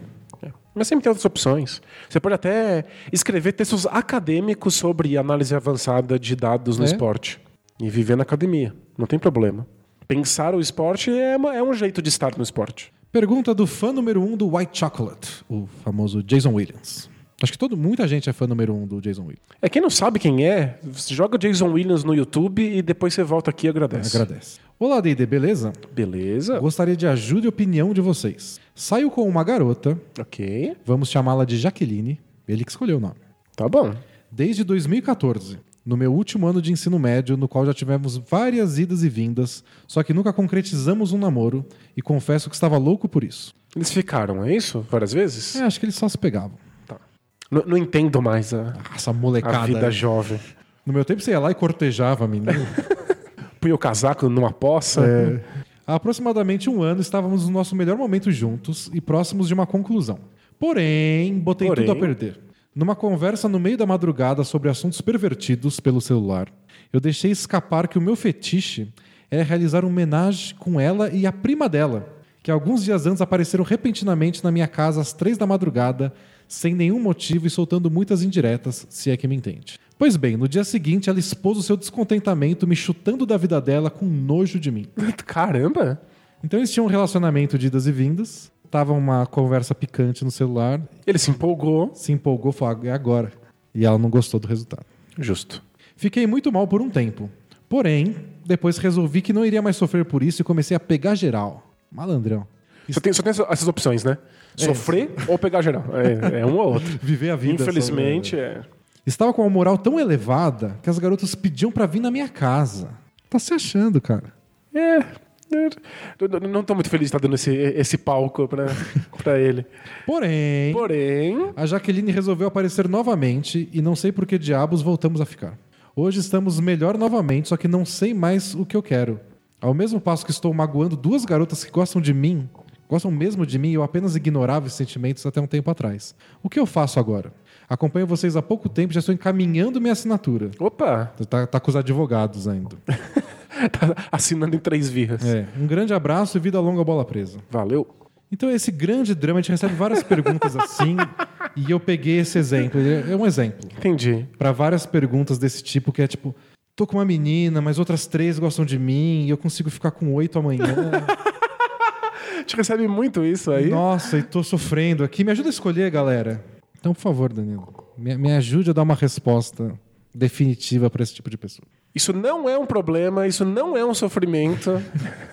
Mas sempre tem outras opções. Você pode até escrever textos acadêmicos sobre análise avançada de dados no É. esporte. E viver na academia. Não tem problema. Pensar o esporte é, uma- é um jeito de estar no esporte. Pergunta do fã número um do White Chocolate, o famoso Jason Williams. Acho que todo, muita gente é fã número um do Jason Williams. É quem não sabe quem é, joga Jason Williams no YouTube e depois você volta aqui e agradece. Agradece. Olá, D&D, beleza? Beleza. Gostaria de ajuda e opinião de vocês. Saio com uma garota, Ok. vamos chamá-la de Jaqueline, ele que escolheu o nome, Tá bom. desde 2014, no meu último ano de ensino médio, no qual já tivemos várias idas e vindas, só que nunca concretizamos um namoro e confesso que estava louco por isso. Eles ficaram, é isso? Várias vezes? É, acho que eles só se pegavam. Não, não entendo mais a, Essa a molecada. vida jovem. No meu tempo você ia lá e cortejava a menina. *laughs* Punha o casaco numa poça. É. Há aproximadamente um ano estávamos no nosso melhor momento juntos e próximos de uma conclusão. Porém, botei Porém. tudo a perder. Numa conversa no meio da madrugada sobre assuntos pervertidos pelo celular, eu deixei escapar que o meu fetiche era realizar um homenagem com ela e a prima dela, que alguns dias antes apareceram repentinamente na minha casa às três da madrugada, sem nenhum motivo e soltando muitas indiretas, se é que me entende. Pois bem, no dia seguinte ela expôs o seu descontentamento, me chutando da vida dela com nojo de mim. *laughs* Caramba! Então eles tinham um relacionamento de idas e vindas, tava uma conversa picante no celular, Ele se empolgou. se empolgou, falou, "Ah, é agora. E ela não gostou do resultado. Justo. Fiquei muito mal por um tempo. Porém, depois resolvi que não iria mais sofrer por isso e comecei a pegar geral. Malandrão. Só tem, só tem essa- essas opções, né? Sofrer ou pegar geral. É, é um ou outro. *laughs* Viver a vida. Infelizmente, só- é. Estava com uma moral tão elevada que as garotas pediam pra vir na minha casa. Tá se achando, cara. É. é, Não não tô muito feliz de estar dando esse, esse palco pra, pra ele. Porém, Porém, a Jaqueline resolveu aparecer novamente e não sei por que diabos voltamos a ficar. Hoje estamos melhor novamente, só que não sei mais o que eu quero. Ao mesmo passo que estou magoando duas garotas que gostam de mim, gostam mesmo de mim, eu apenas ignorava esses sentimentos até um tempo atrás. O que eu faço agora? Acompanho vocês há pouco tempo e já estou encaminhando minha assinatura. opa, Tá, tá com os advogados ainda. *laughs* tá assinando em três vias. É, um grande abraço e vida longa bola presa. Valeu. Então, esse grande drama, a gente recebe várias perguntas assim, *laughs* e eu peguei esse exemplo. É um exemplo. Entendi. Pra várias perguntas desse tipo, que é tipo, tô com uma menina, mas outras três gostam de mim, e eu consigo ficar com oito amanhã. *laughs* *laughs* A gente recebe muito isso aí. Nossa, e tô sofrendo aqui. Me ajuda a escolher, galera. Então, por favor, Danilo, me, me ajude a dar uma resposta definitiva pra esse tipo de pessoa. Isso não é um problema, isso não é um sofrimento.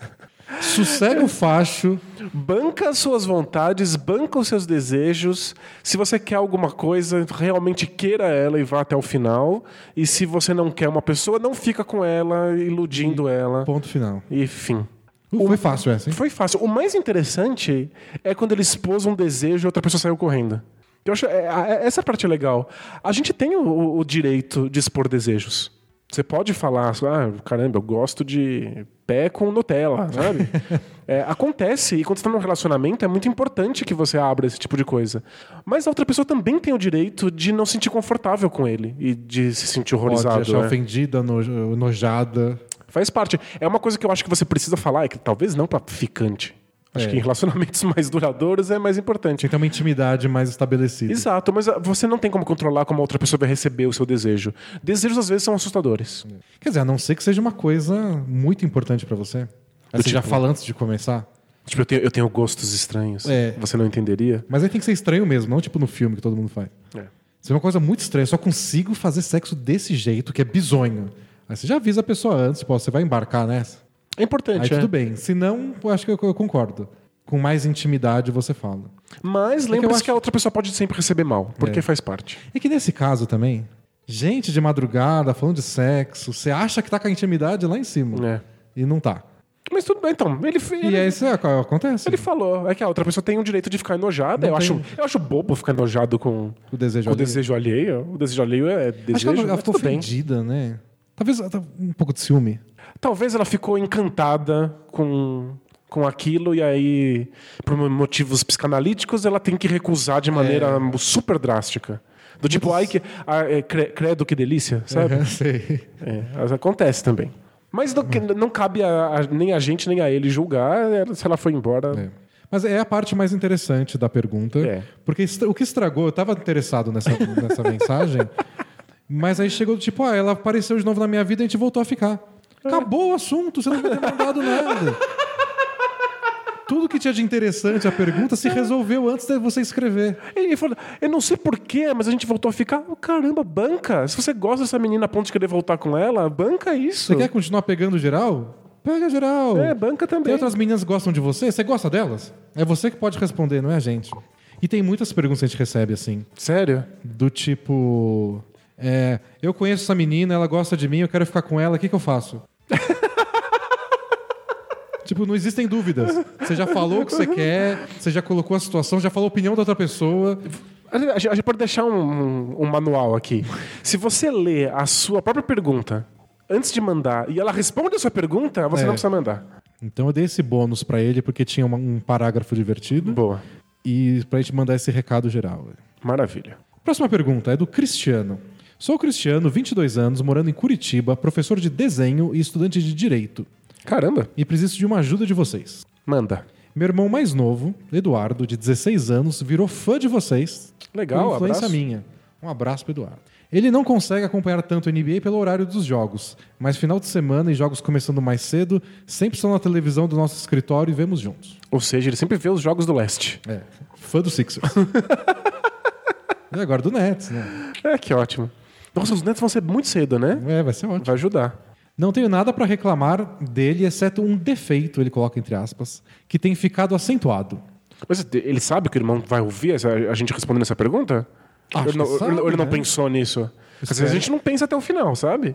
*laughs* Sossega o facho. Banca as suas vontades, banca os seus desejos. Se você quer alguma coisa, realmente queira ela e vá até o final. E se você não quer uma pessoa, não fica com ela, iludindo ela. Ponto final. E fim. Uh, foi fácil essa, hein? Foi fácil. O mais interessante é quando ele expôs um desejo e outra pessoa saiu correndo. Eu acho, é, é- essa parte é legal. A gente tem o, o direito de expor desejos. Você pode falar, ah, caramba, eu gosto de pé com Nutella, sabe? *laughs* É, acontece, e quando você está num relacionamento, é muito importante que você abra esse tipo de coisa. Mas a outra pessoa também tem o direito de não se sentir confortável com ele e de se sentir Pode horrorizado. achar né? ofendida, no- nojada. Faz parte. É uma coisa que eu acho que você precisa falar, é que talvez não pra ficante. Acho É. que em relacionamentos *laughs* mais duradouros é mais importante. Ter uma intimidade mais estabelecida. Exato, mas ah, você não tem como controlar como a outra pessoa vai receber o seu desejo. Desejos às vezes são assustadores. Quer dizer, a não ser que seja uma coisa muito importante pra você. Aí você já tipo- fala antes de começar. Tipo, eu tenho, eu tenho gostos estranhos. É. Você não entenderia? Mas aí tem que ser estranho mesmo, não tipo no filme que todo mundo faz. É. Isso é uma coisa muito estranha. Eu só consigo fazer sexo desse jeito, que é bizonho. Aí você já avisa a pessoa antes, pô, você vai embarcar nessa. É importante, Aí é. tudo bem. Se não, eu acho que eu, eu concordo. Com mais intimidade você fala. Mas lembre-se acho- que a outra pessoa pode sempre receber mal, porque É. faz parte. E que nesse caso também, gente de madrugada falando de sexo, você acha que tá com a intimidade lá em cima. É. E não tá. Mas tudo bem, então. Ele, E ele, aí isso é- acontece. ele falou. É que a outra pessoa tem o direito de ficar enojada. Não Eu acho, eu acho bobo ficar enojado com, O desejo com o alheio. desejo alheio. O desejo alheio é desejo. Acho que ela, ela ficou tudo bem. ofendida, né? Talvez ela tá um pouco de ciúme. Talvez ela ficou encantada com, com aquilo e aí, por motivos psicanalíticos, ela tem que recusar de maneira É. super drástica. Do tipo, ai que. ah, é, cre- credo que delícia, sabe? Uhum, sei. É, acontece também. Mas não, não cabe a- a- nem a gente nem a ele julgar ela- se ela foi embora. É. Mas é a parte mais interessante da pergunta. É. Porque o que estragou, eu estava interessado nessa, nessa *laughs* mensagem, mas aí chegou do tipo, ah, ela apareceu de novo na minha vida e a gente voltou a ficar. Acabou o assunto, você não vai ter mandado nada. Tudo que tinha de interessante a pergunta se resolveu antes de você escrever. Ele falou, eu não sei porquê, mas a gente voltou a ficar. Oh, caramba, banca. Se você gosta dessa menina a ponto de querer voltar com ela, banca isso. Você quer continuar pegando geral? Pega geral. É, banca também. Tem outras meninas que gostam de você? Você gosta delas? É você que pode responder, não é a gente. E tem muitas perguntas que a gente recebe assim. Sério? Do tipo. É, eu conheço essa menina, ela gosta de mim, eu quero ficar com ela, o que, que eu faço? *laughs* tipo, não existem dúvidas. Você já falou o que você quer, você já colocou a situação, já falou a opinião da outra pessoa. A gente, pode deixar um, um- manual aqui. Se você lê a sua própria pergunta antes de mandar e ela responde a sua pergunta, você É. não precisa mandar. Então eu dei esse bônus pra ele porque tinha uma- um parágrafo divertido Boa. e pra gente mandar esse recado geral. Maravilha. Próxima pergunta é do Cristiano. Sou Cristiano, 22 anos, morando em Curitiba, professor de desenho e estudante de direito. Caramba. E preciso de uma ajuda de vocês. Manda. Meu irmão mais novo, Eduardo, de 16 anos, virou fã de vocês. Legal, influência abraço. minha. Um abraço pro Eduardo. Ele não consegue acompanhar tanto o NBA pelo horário dos jogos, mas final de semana e jogos começando mais cedo, sempre estão na televisão do nosso escritório e vemos juntos. Ou seja, ele sempre vê os jogos do leste. É, fã do Sixers. e agora do Nets, né? É, que ótimo. Nossa, os netos vão ser muito cedo, né? É, vai ser ótimo. Vai ajudar. Não tenho nada para reclamar dele, exceto um defeito, ele coloca entre aspas, que tem ficado acentuado. Mas ele sabe que o irmão vai ouvir essa- a gente respondendo essa pergunta? Acho ele não, sabe, ele não né? pensou nisso? Às vezes a gente não pensa até o final, sabe?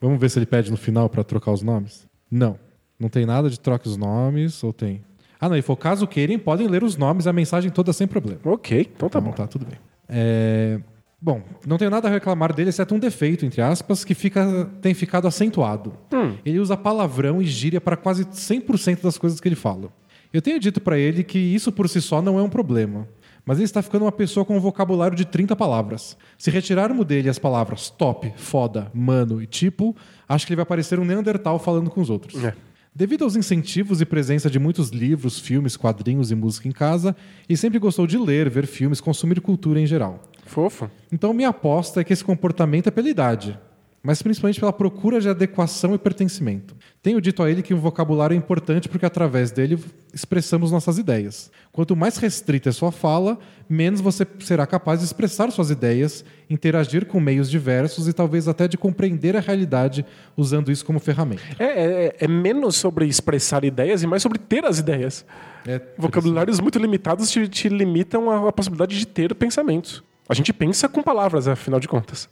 Vamos ver se ele pede no final para trocar os nomes? Não. Não tem nada de troca os nomes, ou tem? Ah, não, e for caso queiram, podem ler os nomes, a mensagem toda sem problema. Ok, então tá Então, bom. tá tudo bem. É, Bom, não tenho nada a reclamar dele, exceto um defeito, entre aspas, que fica... tem ficado acentuado. Hum. Ele usa palavrão e gíria para quase 100% das coisas que ele fala. Eu tenho dito para ele que isso por si só não é um problema. Mas ele está ficando uma pessoa com um vocabulário de 30 palavras. Se retirarmos dele as palavras top, foda, mano e tipo, acho que ele vai parecer um Neandertal falando com os outros. É. Devido aos incentivos e presença de muitos livros, filmes, quadrinhos e música em casa, ele sempre gostou de ler, ver filmes, consumir cultura em geral. Fofo. Então, minha aposta é que esse comportamento é pela idade, mas principalmente pela procura de adequação e pertencimento. Tenho dito a ele que o vocabulário é importante porque através dele expressamos nossas ideias. Quanto mais restrita é sua fala, menos você será capaz de expressar suas ideias, interagir com meios diversos e talvez até de compreender a realidade usando isso como ferramenta. É, é- é menos sobre expressar ideias e mais sobre ter as ideias. É Vocabulários muito limitados te, te limitam a, a possibilidade de ter pensamentos. A gente pensa com palavras, afinal de contas.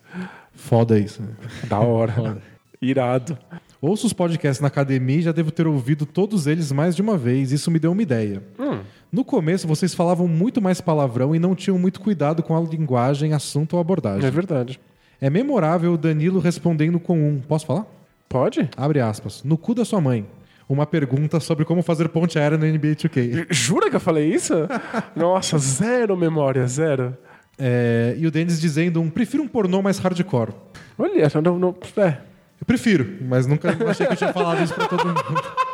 foda isso. né? Da hora. Irado. Ouço os podcasts na academia e já devo ter ouvido todos eles mais de uma vez. Isso me deu uma ideia. No começo, vocês falavam muito mais palavrão e não tinham muito cuidado com a linguagem, assunto ou abordagem. É verdade. É memorável o Danilo respondendo com um. Posso falar? Pode? Abre aspas. No cu da sua mãe. Uma pergunta sobre como fazer ponte aérea no NBA 2K. Jura que eu falei isso? *laughs* Nossa, zero memória, zero. É, e o Denis dizendo um. Prefiro um pornô mais hardcore. Olha, não, não, é. Eu prefiro, mas nunca *laughs* achei que eu tinha falado isso pra todo mundo. *laughs*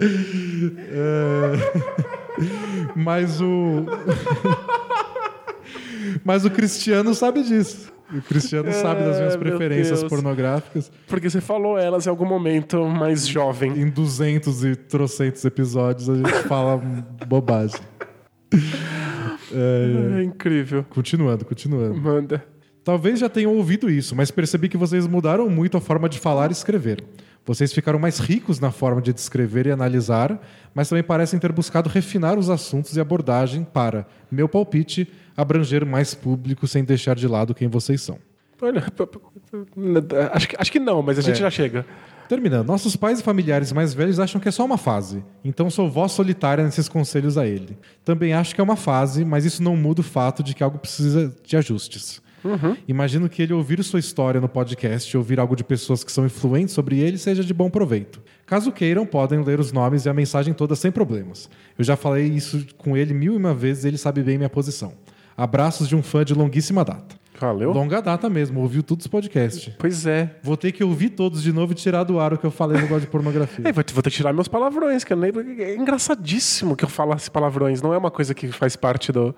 É, Mas o. *laughs* Mas o Cristiano sabe disso. O Cristiano sabe das minhas É, preferências Deus. pornográficas. Porque você falou elas em algum momento mais jovem. Em 200 e trocentos episódios a gente fala bobagem. *laughs* É incrível. Continuando, continuando. Manda. Talvez já tenham ouvido isso, mas percebi que vocês mudaram muito a forma de falar e escrever. Vocês ficaram mais ricos na forma de descrever e analisar, mas também parecem ter buscado refinar os assuntos e abordagem para, meu palpite, abranger mais público sem deixar de lado quem vocês são. Olha, *laughs* acho que, acho que não, mas a gente É. já chega. Terminando, nossos pais e familiares mais velhos acham que é só uma fase, então sou voz solitária nesses conselhos a ele. Também acho que é uma fase, mas isso não muda o fato de que algo precisa de ajustes. Imagino que ele ouvir sua história no podcast, ouvir algo de pessoas que são influentes sobre ele, seja de bom proveito. Caso queiram, podem ler os nomes e a mensagem toda sem problemas. Eu já falei isso com ele mil e uma vezes e ele sabe bem minha posição. Abraços de um fã de longuíssima data. Valeu? Longa data mesmo, ouviu todos os podcasts. Pois é. Vou ter que ouvir todos de novo e tirar do ar o que eu falei no negócio de pornografia. *laughs* É, vou ter que tirar meus palavrões, que eu nem... é engraçadíssimo que eu falasse palavrões. Não é uma coisa que faz parte do,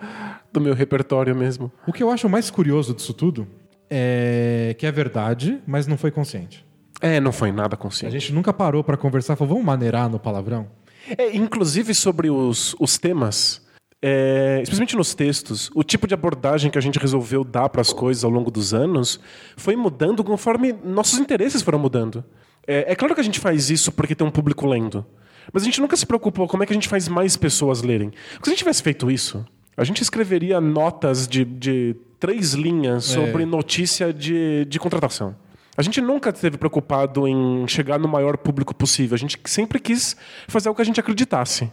do meu repertório mesmo. O que eu acho mais curioso disso tudo é que é verdade, mas não foi consciente. É, não foi nada A consciente. gente nunca parou pra conversar, falou, vamos maneirar no palavrão? É, inclusive sobre os, os temas, é, especialmente nos textos, o tipo de abordagem que a gente resolveu dar para as coisas ao longo dos anos foi mudando conforme nossos interesses foram mudando. É, é claro que a gente faz isso porque tem um público lendo, mas a gente nunca se preocupou como é que a gente faz mais pessoas lerem. Porque se a gente tivesse feito isso, a gente escreveria notas de, de três linhas sobre notícia de, de contratação. A gente nunca esteve preocupado em chegar no maior público possível. A gente sempre quis fazer o que a gente acreditasse.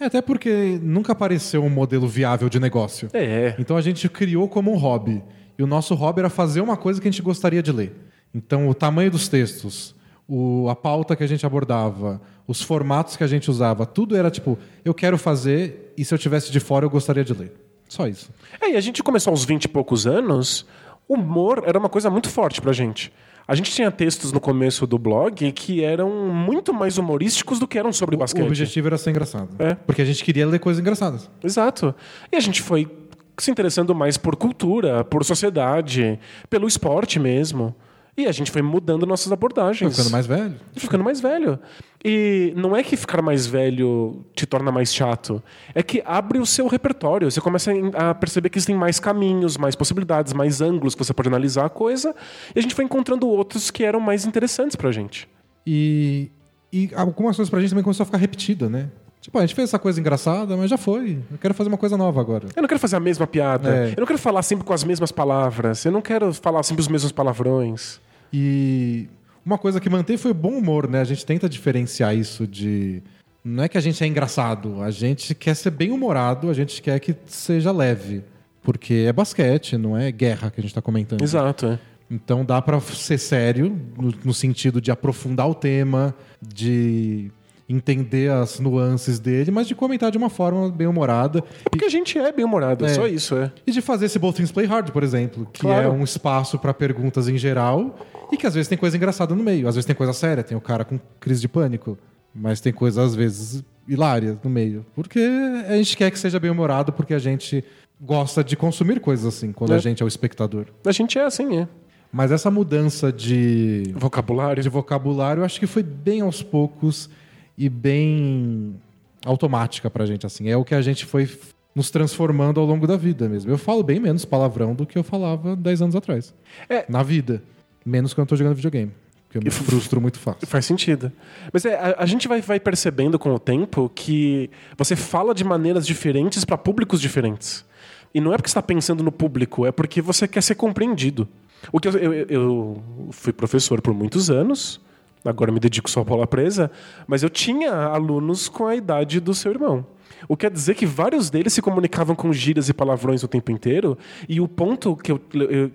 É, até porque nunca apareceu um modelo viável de negócio. É. Então a gente criou como um hobby. E o nosso hobby era fazer uma coisa que a gente gostaria de ler. Então o tamanho dos textos, o, a pauta que a gente abordava, os formatos que a gente usava, tudo era tipo, eu quero fazer e se eu tivesse de fora eu gostaria de ler. Só isso. É, e a gente começou aos 20 e poucos anos, o humor era uma coisa muito forte pra gente. A gente tinha textos no começo do blog que eram muito mais humorísticos do que eram sobre basquete. O objetivo era ser engraçado. É. Porque a gente queria ler coisas engraçadas. Exato. E a gente foi se interessando mais por cultura, por sociedade, pelo esporte mesmo. E a gente foi mudando nossas Foi abordagens. ficando mais velho. Foi ficando mais velho. E não é que ficar mais velho te torna mais chato. É que abre o seu repertório. Você começa a perceber que existem mais caminhos, mais possibilidades, mais ângulos que você pode analisar a coisa. E a gente foi encontrando outros que eram mais interessantes pra gente. E, e algumas coisas pra gente também começou a ficar repetida, né? Tipo, a gente fez essa coisa engraçada, mas já foi. Eu quero fazer uma coisa nova agora. Eu não quero fazer a mesma piada. É. Eu não quero falar sempre com as mesmas palavras. Eu não quero falar sempre os mesmos palavrões. E uma coisa que mantém foi o bom humor, né? A gente tenta diferenciar isso de. Não é que a gente é engraçado, a gente quer ser bem humorado, a gente quer que seja leve. Porque é basquete, não é guerra que a gente tá comentando. Exato, é. Então dá pra ser sério, no, no sentido de aprofundar o tema, de entender as nuances dele, mas de comentar de uma forma bem humorada. Porque a gente é bem humorado, É. só isso, é. E de fazer esse Both Things Play Hard, por exemplo, que Claro. é um espaço pra perguntas em geral e que às vezes tem coisa engraçada no meio. Às vezes tem coisa séria, tem o cara com crise de pânico, mas tem coisa às vezes hilária no meio. Porque a gente quer que seja bem humorado, porque a gente gosta de consumir coisas assim, quando É. a gente é o espectador. A gente é assim, é. Mas essa mudança de Vocabulário. de vocabulário, eu acho que foi bem aos poucos e bem automática pra gente, assim. É o que a gente foi nos transformando ao longo da vida mesmo. Eu falo bem menos palavrão do que eu falava 10 anos atrás. É. Na vida. Menos quando eu tô jogando videogame. Porque eu me frustro muito fácil. Faz sentido. Mas é, a, a gente vai, vai percebendo com o tempo que você fala de maneiras diferentes para públicos diferentes. E não é porque você está pensando no público, é porque você quer ser compreendido. O que eu, eu, eu fui professor por muitos anos, agora me dedico só à bola presa, mas eu tinha alunos com a idade do seu irmão. O que quer dizer que vários deles se comunicavam com gírias e palavrões o tempo inteiro, e o ponto que eu,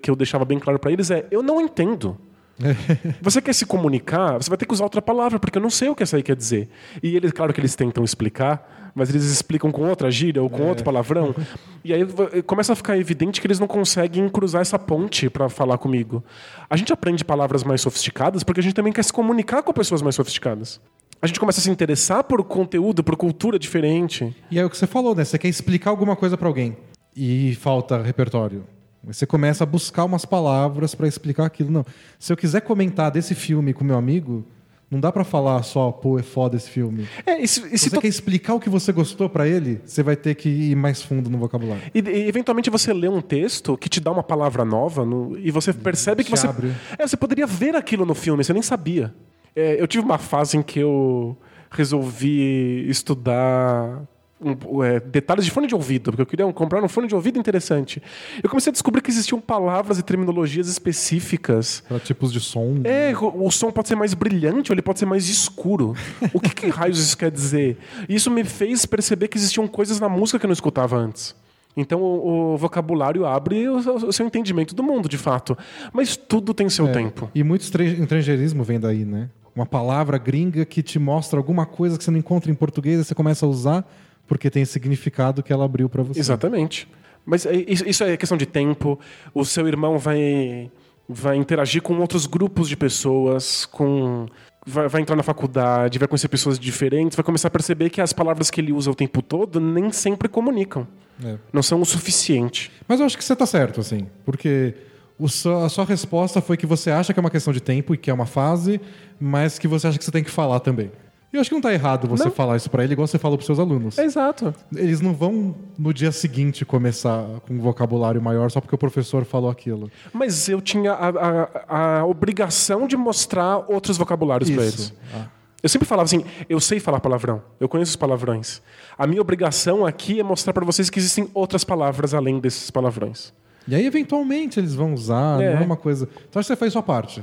que eu deixava bem claro para eles é: eu não entendo. *laughs* Você quer se comunicar, você vai ter que usar outra palavra, porque eu não sei o que essa aí quer dizer. E eles, claro que eles tentam explicar, mas eles explicam com outra gíria ou com outro palavrão. E aí começa a ficar evidente que eles não conseguem cruzar essa ponte para falar comigo. A gente aprende palavras mais sofisticadas porque a gente também quer se comunicar com pessoas mais sofisticadas. A gente começa a se interessar por conteúdo, por cultura diferente. E é o que você falou, né? Você quer explicar alguma coisa pra alguém e falta repertório. Você começa a buscar umas palavras pra explicar aquilo. Não. Se eu quiser comentar desse filme com meu amigo, não dá pra falar só, pô, é foda esse filme. É, e se, e Se você to- quer explicar o que você gostou pra ele, você vai ter que ir mais fundo no vocabulário. E, e, eventualmente você lê um texto que te dá uma palavra nova no- e você percebe que você. abre. É, você poderia ver aquilo no filme, você nem sabia. É, eu tive uma fase em que eu resolvi estudar um- é, detalhes de fone de ouvido, porque eu queria um- comprar um fone de ouvido interessante. Eu comecei a descobrir que existiam palavras e terminologias específicas. Pra tipos de som. É, o o som pode ser mais brilhante ou ele pode ser mais escuro. O que, que raios isso quer dizer? Isso me fez perceber que existiam coisas na música que eu não escutava antes. Então o, o vocabulário abre o, o seu entendimento do mundo, de fato. Mas tudo tem seu tempo. E muito estrangeirismo vem daí, né? Uma palavra gringa que te mostra alguma coisa que você não encontra em português e você começa a usar porque tem significado que ela abriu pra você. Exatamente. Mas é- isso é questão de tempo. O seu irmão vai, vai interagir com outros grupos de pessoas, com vai, vai entrar na faculdade, vai conhecer pessoas diferentes, vai começar a perceber que as palavras que ele usa o tempo todo nem sempre comunicam. É. Não são o suficiente. Mas eu acho que você tá certo, assim. Porque só- a sua resposta foi que você acha que é uma questão de tempo e que é uma fase, mas que você acha que você tem que falar também. E eu acho que não tá errado você Não. falar isso pra ele, igual você falou pros seus alunos. exato. Eles não vão no dia seguinte começar com um vocabulário maior só porque o professor falou aquilo. Mas eu tinha a, a- a obrigação de mostrar outros vocabulários para eles. Ah. Eu sempre falava assim: eu sei falar palavrão, eu conheço os palavrões. A minha obrigação aqui é mostrar para vocês que existem outras palavras além desses palavrões. E aí, eventualmente, eles vão usar, É. não é uma coisa. Então, acho que você fez sua parte.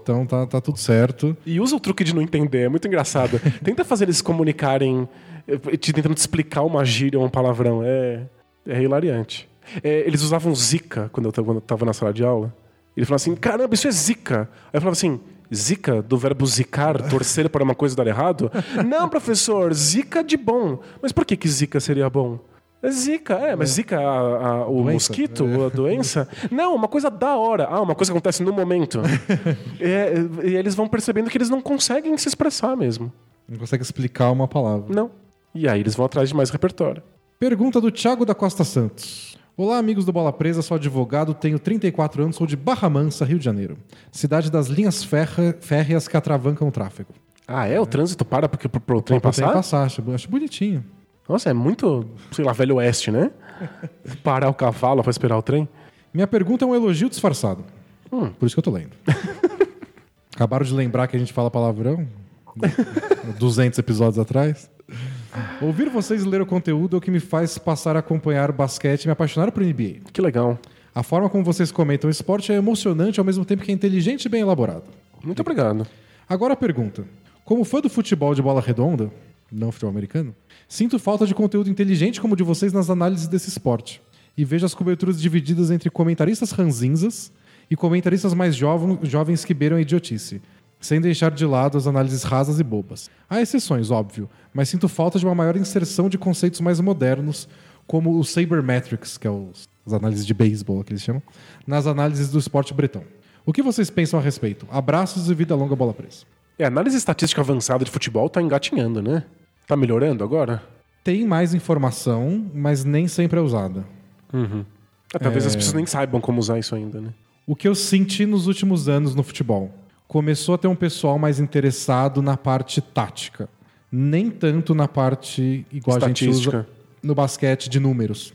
Então, tá, tá tudo certo. E usa o truque de não entender, é muito engraçado. *laughs* Tenta fazer eles comunicarem, eh, te tentando te explicar uma gíria ou um palavrão. É, é hilariante. É, eles usavam zica quando eu tava- quando eu tava na sala de aula. Ele falava assim: caramba, isso é zica. Aí eu falava assim. Zica, do verbo zicar, *laughs* torcer para uma coisa dar errado? Não, professor, zica de bom. Mas por que, que zica seria bom? É Zika, é, mas Zika, a- a- o Doença? mosquito, a doença. *laughs* Não, uma coisa da hora. Ah, uma coisa que acontece no momento. *laughs* É, e eles vão percebendo que eles não conseguem se expressar mesmo. Não consegue explicar uma palavra. Não. E aí eles vão atrás de mais repertório. Pergunta do Thiago da Costa Santos. Olá, amigos do Bola Presa, sou advogado, tenho 34 anos, sou de Barra Mansa, Rio de Janeiro. Cidade das linhas férreas que atravancam o tráfego. Ah, é? O trânsito para porque, pro, pro trem Pra trem passar? passar, acho, acho bonitinho. Nossa, é muito, sei lá, velho oeste, né? *laughs* Parar o cavalo pra esperar o trem. Minha pergunta é um elogio disfarçado. Por isso que eu tô lendo. *laughs* Acabaram de lembrar que a gente fala palavrão? 200 episódios atrás. Ouvir vocês ler o conteúdo é o que me faz passar a acompanhar o basquete e me apaixonar por NBA. Que legal. A forma como vocês comentam o esporte é emocionante ao mesmo tempo que é inteligente e bem elaborado. Muito obrigado. Agora a pergunta. Como fã do futebol de bola redonda, não futebol americano, sinto falta de conteúdo inteligente como o de vocês nas análises desse esporte. E vejo as coberturas divididas entre comentaristas ranzinzas e comentaristas mais jovem- jovens que beiram a idiotice, sem deixar de lado as análises rasas e bobas. Há exceções, óbvio, mas sinto falta de uma maior inserção de conceitos mais modernos, como o Sabermetrics, que é os, as análises de beisebol que eles chamam, nas análises do esporte bretão. O que vocês pensam a respeito? Abraços e vida longa bola presa. É, a análise estatística avançada de futebol tá engatinhando, né? Tá melhorando agora? tem mais informação, mas nem sempre é usada. É, talvez as pessoas nem saibam como usar isso ainda, né? O que eu senti nos últimos anos no futebol? Começou a ter um pessoal mais interessado na parte tática. Nem tanto na parte, igual a gente usa no basquete, de números.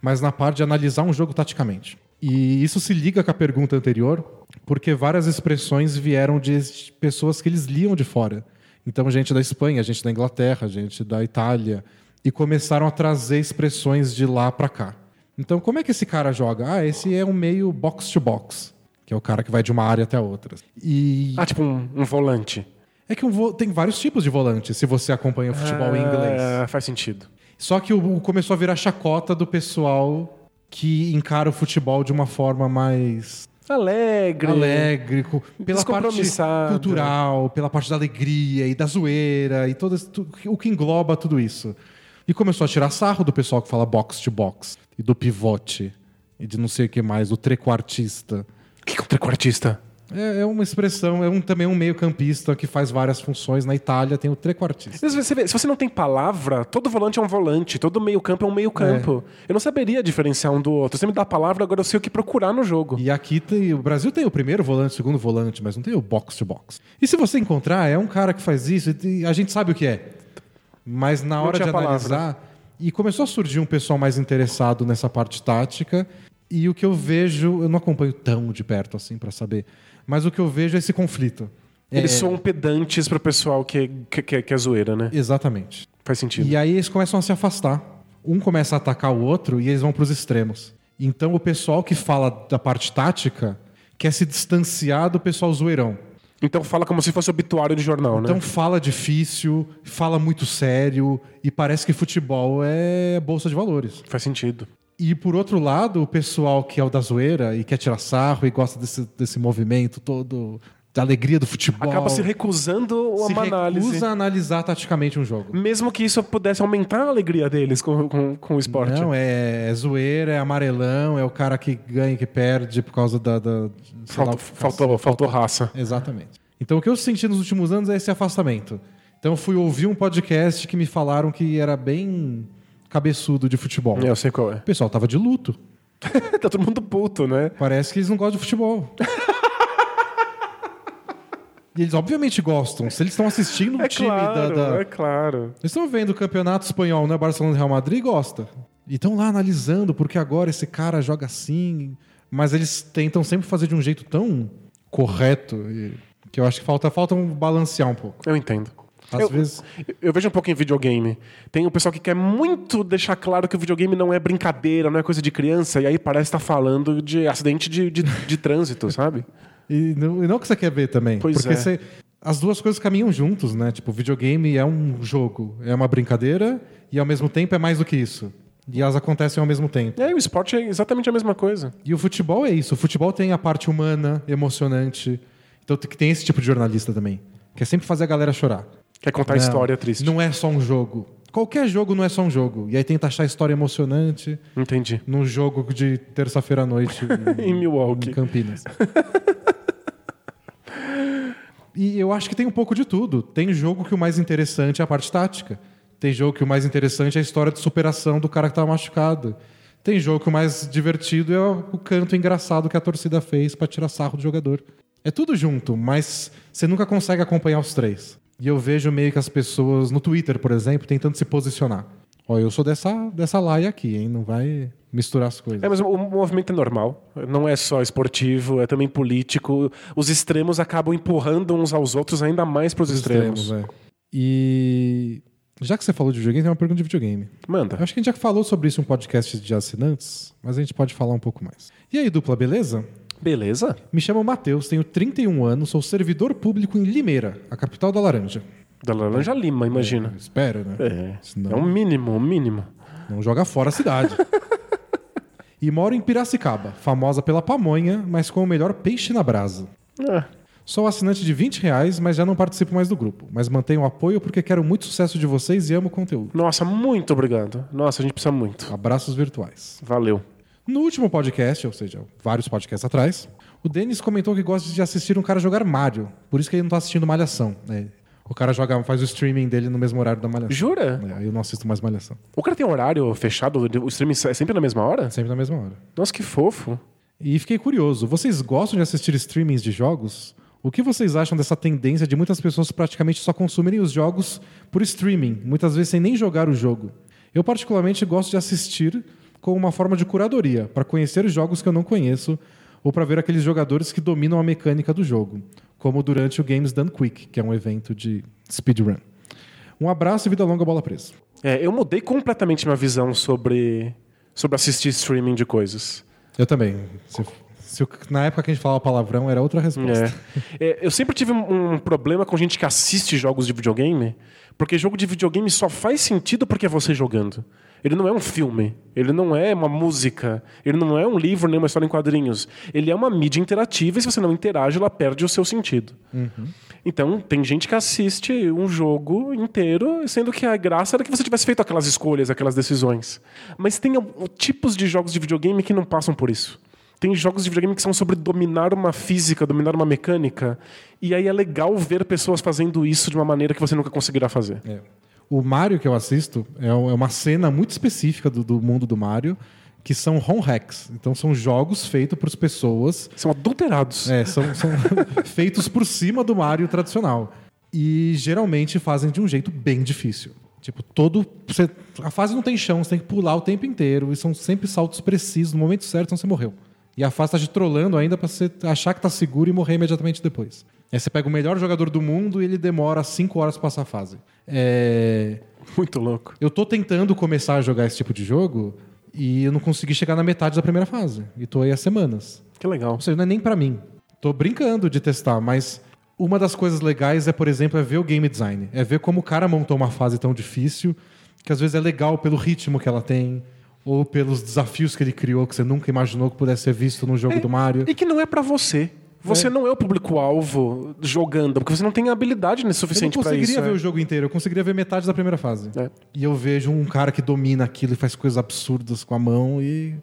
Mas na parte de analisar um jogo taticamente. E isso se liga com a pergunta anterior, porque várias expressões vieram de pessoas que eles liam de fora. Então, gente da Espanha, gente da Inglaterra, gente da Itália. E começaram a trazer expressões de lá pra cá. Então, como é que esse cara joga? Ah, esse é um meio box to box, que é o cara que vai de uma área até a outra. E Ah, tipo um, um volante. é que um vo- tem vários tipos de volante, se você acompanha o futebol em inglês. Ah, faz sentido. Só que o, o começou a virar chacota do pessoal que encara o futebol de uma forma mais Alegre. alegre, pela parte cultural, pela parte da alegria e da zoeira e todo o que engloba tudo isso. E começou a tirar sarro do pessoal que fala box to box e do pivote e de não sei o que mais, do trequartista. O que é um trequartista? É, é uma expressão, é um, também um meio campista que faz várias funções. Na Itália tem o trequartista. Mas Você vê, se você não tem palavra, todo volante é um volante, todo meio campo é um meio campo. Eu não saberia diferenciar um do outro. Você me dá a palavra, agora eu sei o que procurar no jogo. E aqui tem, o Brasil tem o primeiro volante, o segundo volante, mas não tem o box to box. E se você encontrar, é um cara que faz isso, e a gente sabe o que é. Mas na hora de tinha palavra. analisar, e começou a surgir um pessoal mais interessado nessa parte tática, e o que eu vejo, eu não acompanho tão de perto assim pra saber, mas o que eu vejo é esse conflito. Eles É, são peddantes pro pessoal que, que, que, é zoeira, né? Exatamente. Faz sentido. E aí eles começam a se afastar. Um começa a atacar o outro e eles vão para os extremos. Então o pessoal que fala da parte tática quer se distanciar do pessoal zoeirão. Então fala como se fosse obituário de jornal, Então né? fala difícil, fala muito sério e parece que futebol é bolsa de valores. Faz sentido. E por outro lado, o pessoal que é o da zoeira e quer tirar sarro e gosta desse, desse movimento todo, da alegria do futebol. Acaba se recusando se uma análise. recusa a analisar taticamente um jogo. Mesmo que isso pudesse aumentar a alegria deles com, com, com o esporte. Não, é, é zoeira, é amarelão, é o cara que ganha e que perde por causa da. da sei lá Faltou, faltou, faltou raça. Exatamente. Então o que eu senti nos últimos anos é esse afastamento. Então eu fui ouvir um podcast que me falaram que era bem cabeçudo de futebol. Eu sei qual é. O pessoal tava de luto. *laughs* tá todo mundo puto, né? Parece que eles não gostam de futebol. *laughs* e eles obviamente gostam. Se eles estão assistindo um É time claro, da, da- é claro. Eles estão vendo o campeonato espanhol, né? Barcelona e Real Madrid gosta. E estão lá analisando porque agora esse cara joga assim. Mas eles tentam sempre fazer de um jeito tão correto e- que eu acho que falta, falta um balancear um pouco. Eu entendo. Às eu, vezes- eu vejo um pouco em videogame. Tem o pessoal que quer muito deixar claro que o videogame não é brincadeira, não é coisa de criança, e aí parece estar falando de acidente de, de, de trânsito, *laughs* sabe? E não, e não que você quer ver também. Pois porque é. você- as duas coisas caminham juntos, né? Tipo, videogame é um jogo, é uma brincadeira e ao mesmo tempo é mais do que isso. E elas acontecem ao mesmo tempo. E aí o esporte é exatamente a mesma coisa. E o futebol é isso. O futebol tem a parte humana, emocionante. Então tem- tem esse tipo de jornalista também. Que é sempre fazer a galera chorar. Quer contar Não, história triste. Não é só um jogo. Qualquer jogo não é só um jogo. E aí tenta achar história emocionante Entendi. num jogo de terça-feira à noite *laughs* Em Milwaukee. em Campinas. e eu acho que tem um pouco de tudo. Tem jogo que o mais interessante é a parte tática. Tem jogo que o mais interessante é a história de superação do cara que tá machucado. Tem jogo que o mais divertido é o canto engraçado que a torcida fez pra tirar sarro do jogador. É tudo junto, mas você nunca consegue acompanhar os três. E eu vejo meio que as pessoas no Twitter, por exemplo, tentando se posicionar. Ó, eu sou dessa, dessa laia aqui, hein? Não vai misturar as coisas. É, mas o movimento é normal. Não é só esportivo, é também político. Os extremos acabam empurrando uns aos outros ainda mais pros extremos. é. E já que você falou de videogame, tem uma pergunta de videogame. Manda. Eu acho que a gente já falou sobre isso em um podcast de assinantes, mas a gente pode falar um pouco mais. E aí, dupla, beleza? Beleza? Me chamo Matheus, tenho 31 anos, sou servidor público em Limeira, a capital da Laranja. Da Laranja Lima, imagina. Espero, né? É. Senão É um mínimo, um mínimo. não joga fora a cidade. *laughs* e moro em Piracicaba, famosa pela pamonha, mas com o melhor peixe na brasa. É. Sou assinante de 20 reais, mas já não participo mais do grupo. Mas mantenho o apoio porque quero muito sucesso de vocês e amo o conteúdo. Nossa, muito obrigado. Nossa, a gente precisa muito. Abraços virtuais. Valeu. No último podcast, ou seja, vários podcasts atrás, o Denis comentou que gosta de assistir um cara jogar Mario. Por isso que ele não tá assistindo Malhação. né? O cara joga, faz o streaming dele no mesmo horário da Malhação. Jura? É, aí eu não assisto mais Malhação. O cara tem um horário fechado? O streaming é sempre na mesma hora? Sempre na mesma hora. Nossa, que fofo. E fiquei curioso, vocês gostam de assistir streamings de jogos? O que vocês acham dessa tendência de muitas pessoas praticamente só consumirem os jogos por streaming, muitas vezes sem nem jogar o jogo? Eu particularmente gosto de assistir como uma forma de curadoria, para conhecer jogos que eu não conheço ou para ver aqueles jogadores que dominam a mecânica do jogo, como durante o Games Done Quick, que é um evento de speedrun. Um abraço e vida longa bola presa. É, eu mudei completamente minha visão sobre, sobre assistir streaming de coisas. Eu também. Se- se na época que a gente falava palavrão, era outra resposta. É. É, eu sempre tive um, um problema com gente que assiste jogos de videogame, porque jogo de videogame só faz sentido porque é você jogando. Ele não é um filme, ele não é uma música, ele não é um livro nem uma história em quadrinhos. Ele é uma mídia interativa e se você não interage, ela perde o seu sentido. Então, tem gente que assiste um jogo inteiro, sendo que a graça era que você tivesse feito aquelas escolhas, aquelas decisões. Mas tem tipos de jogos de videogame que não passam por isso. Tem jogos de videogame que são sobre dominar uma física, dominar uma mecânica. E aí é legal ver pessoas fazendo isso de uma maneira que você nunca conseguirá fazer. É. O Mario que eu assisto é é uma cena muito específica do, do mundo do Mario, que são home hacks. Então são jogos feitos por pessoas, São adulterados. é, são, são *laughs* feitos por cima do Mario tradicional. E geralmente fazem de um jeito bem difícil. Tipo, todo. você- a fase não tem chão, você tem que pular o tempo inteiro. E são sempre saltos precisos, no momento certo, senão você morreu. E a fase tá te trolando ainda pra você achar que tá seguro e morrer imediatamente depois. Aí você pega o melhor jogador do mundo e ele demora 5 horas pra passar a fase. É. *laughs* Muito louco. Eu tô tentando começar a jogar esse tipo de jogo e eu não consegui chegar na metade da primeira fase. E tô aí há semanas. Que legal. Ou seja, não é nem pra mim. Tô brincando de testar, mas uma das coisas legais é, por exemplo, é ver o game design. É ver como o cara montou uma fase tão difícil, que às vezes é legal pelo ritmo que ela tem, ou pelos desafios que ele criou, que você nunca imaginou que pudesse ser visto num jogo do Mario. E que não é pra você. Você É. não é o público-alvo jogando, porque você não tem habilidade Eu não suficiente pra conseguiria isso. ver é. o jogo inteiro, eu conseguiria ver metade da primeira fase. É. E eu vejo um cara que domina aquilo e faz coisas absurdas com a mão e-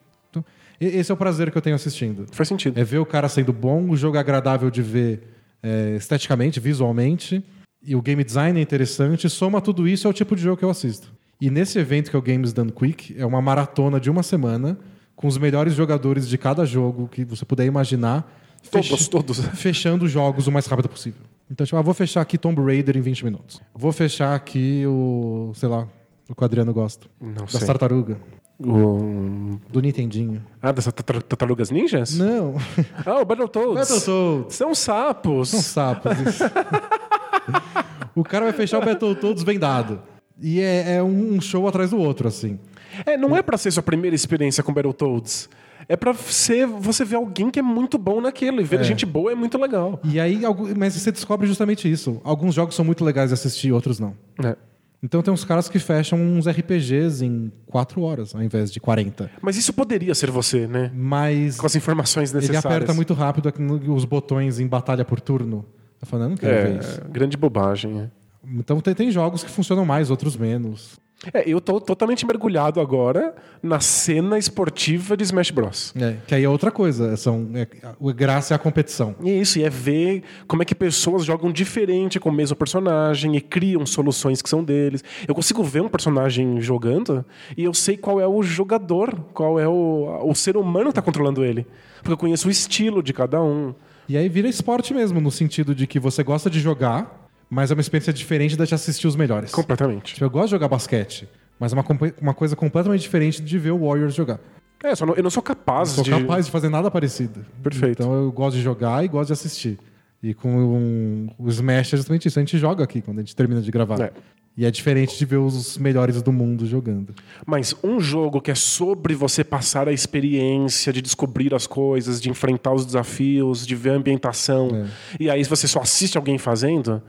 Esse é o prazer que eu tenho assistindo. Faz sentido. É ver o cara sendo bom, o jogo é agradável de ver é, esteticamente, visualmente, e o game design é interessante. Soma tudo isso é o tipo de jogo que eu assisto. E nesse evento que é o Games Done Quick, é uma maratona de uma semana com os melhores jogadores de cada jogo que você puder imaginar. Todos, fecha- todos. *laughs* Fechando jogos o mais rápido possível. Então, tipo, ah, vou fechar aqui Tomb Raider em 20 minutos. Vou fechar aqui o, sei lá, o que o Adriano gosta. Não Das sei. tartaruga. O- Do Nintendinho. Ah, das tartar- tartarugas ninjas? Não. *laughs* Ah, o Battletoads. Battletoads. São sapos. São sapos. isso. *laughs* o cara vai fechar o Battletoads vendado. E é, é um show atrás do outro, assim. É, não é pra ser sua primeira experiência com Battletoads. É pra ser, você ver alguém que é muito bom naquilo. E ver gente boa é muito legal. E aí, mas você descobre justamente isso. Alguns jogos são muito legais de assistir, outros não. É. Então tem uns caras que fecham uns RPGs em 4 horas, ao invés de 40. Mas isso poderia ser você, né? Mas Com as informações ele necessárias. aperta muito rápido os botões em batalha por turno. Falo, eu não quero ver isso. É, grande bobagem. é. Então tem, tem jogos que funcionam mais, outros menos. É, eu tô totalmente mergulhado agora na cena esportiva de Smash Bros. É, que aí é outra coisa. São, é, a graça é a competição. E é isso, e é ver como é que pessoas jogam diferente com o mesmo personagem e criam soluções que são deles. Eu consigo ver um personagem jogando e eu sei qual é o jogador, qual é o, o ser humano que tá controlando ele. Porque eu conheço o estilo de cada um. E aí vira esporte mesmo, no sentido de que você gosta de jogar, mas é uma experiência diferente da de assistir os melhores. Completamente. Tipo, eu gosto de jogar basquete, mas é uma, uma coisa completamente diferente de ver o Warriors jogar. É, só não- eu não sou capaz Sou de. capaz de fazer nada parecido. Perfeito. Então eu gosto de jogar e gosto de assistir. E com um, o Smash é justamente isso. A gente joga aqui quando a gente termina de gravar. É. E é diferente de ver os melhores do mundo jogando. Mas um jogo que é sobre você passar a experiência de descobrir as coisas, de enfrentar os desafios, de ver a ambientação, É. e aí você só assiste alguém fazendo,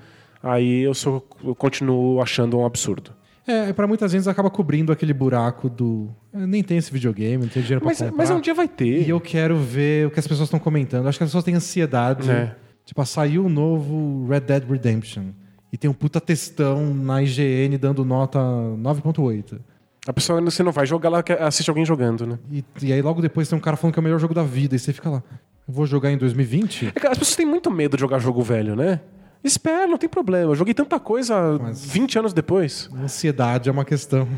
aí eu, sou, eu continuo achando um absurdo. É, pra muita gente acaba cobrindo aquele buraco do. "Eu nem tem esse videogame, não tem dinheiro pra Mas, comprar. mas um dia vai ter. E eu quero ver o que as pessoas estão comentando. Acho que as pessoas têm ansiedade. É. Tipo, ah, saiu o novo Red Dead Redemption. E tem um puta textão na IGN dando nota 9.8. A pessoa você não vai jogar, ela assiste alguém jogando, né? E, e aí logo depois tem um cara falando que é o melhor jogo da vida. E você fica lá. Eu vou jogar em 2020? É as pessoas têm muito medo de jogar jogo velho, né? Espera, não tem problema. Eu joguei tanta coisa Mas- 20 anos depois. Ansiedade é uma questão.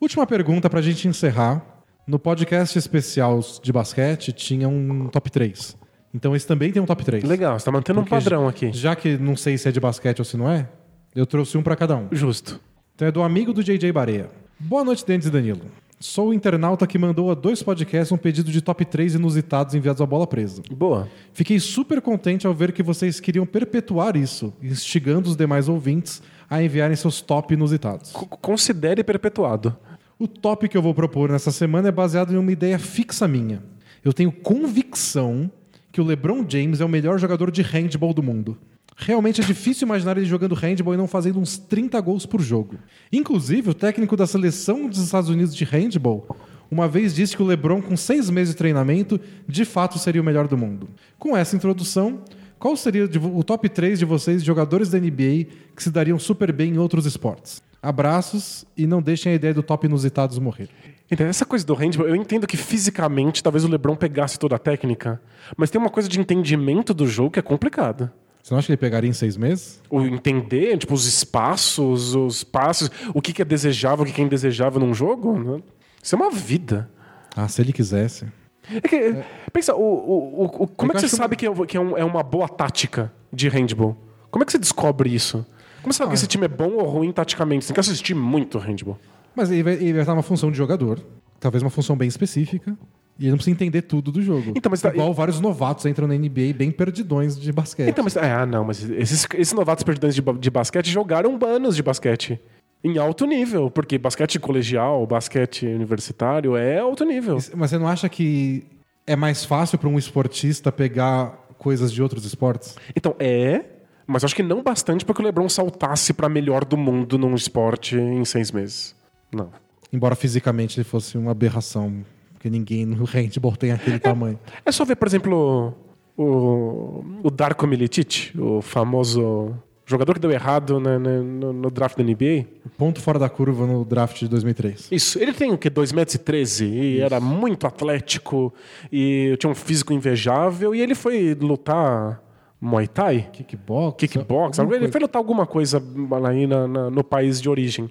Última pergunta pra gente encerrar. No podcast especial de basquete tinha um top 3. Então esse também tem um top 3. Legal, você tá mantendo um Porque padrão já- aqui. Já que não sei se é de basquete ou se não é, eu trouxe um pra cada um. Justo. Então é do amigo do JJ Bareia. Boa noite, Dentes e Danilo. Sou o internauta que mandou a dois podcasts um pedido de top 3 inusitados enviados à bola presa. Boa. Fiquei super contente ao ver que vocês queriam perpetuar isso, instigando os demais ouvintes a enviarem seus top inusitados. C- considere perpetuado. O top que eu vou propor nessa semana é baseado em uma ideia fixa minha. Eu tenho convicção que o LeBron James é o melhor jogador de handball do mundo. Realmente é difícil imaginar ele jogando handball e não fazendo uns 30 gols por jogo. Inclusive, o técnico da seleção dos Estados Unidos de handball uma vez disse que o LeBron, com seis meses de treinamento, de fato seria o melhor do mundo. Com essa introdução, qual seria o top 3 de vocês, jogadores da NBA, que se dariam super bem em outros esportes? Abraços e não deixem a ideia do top inusitados morrer. Então, essa coisa do handball, eu entendo que fisicamente talvez o LeBron pegasse toda a técnica, mas tem uma coisa de entendimento do jogo que é complicada. Você não acha que ele pegaria em seis meses? O entender, tipo, os espaços, os passos, o que que é desejável, o que que é indesejável num jogo, né? isso é uma vida. Ah, se ele quisesse. É que, Pensa, o, o, o- como é que você sabe que, é, que é, um- é uma boa tática de handball? Como é que você descobre isso? Como você sabe que esse time é bom ou ruim taticamente? Você tem que assistir muito handball. Mas ele vai, ele vai estar uma função de jogador, talvez uma função bem específica, e ele não precisa entender tudo do jogo. Então, mas tá- Igual vários novatos entram na NBA bem perdidões de basquete. Então, mas. Ah, não, mas esses, esses novatos perdedores de, de basquete jogaram anos de basquete. Em alto nível, porque basquete colegial, basquete universitário é alto nível. Mas você não acha que é mais fácil para um esportista pegar coisas de outros esportes? Então, é, mas acho que não bastante para que o LeBron saltasse para melhor do mundo num esporte em seis meses. Não. Embora fisicamente ele fosse uma aberração, porque ninguém no handball tem aquele tamanho. É só ver, por exemplo, o, o Darko Milicic, o famoso jogador que deu errado né, no, no draft da NBA. Ponto fora da curva no draft de 2003. Isso, ele tem o quê? 2,13 metros e 13 e era muito atlético e tinha um físico invejável e ele foi lutar Muay Thai. Kickbox? Kickbox, alguma ele coisa. foi lutar alguma coisa aí na- na- no país de origem.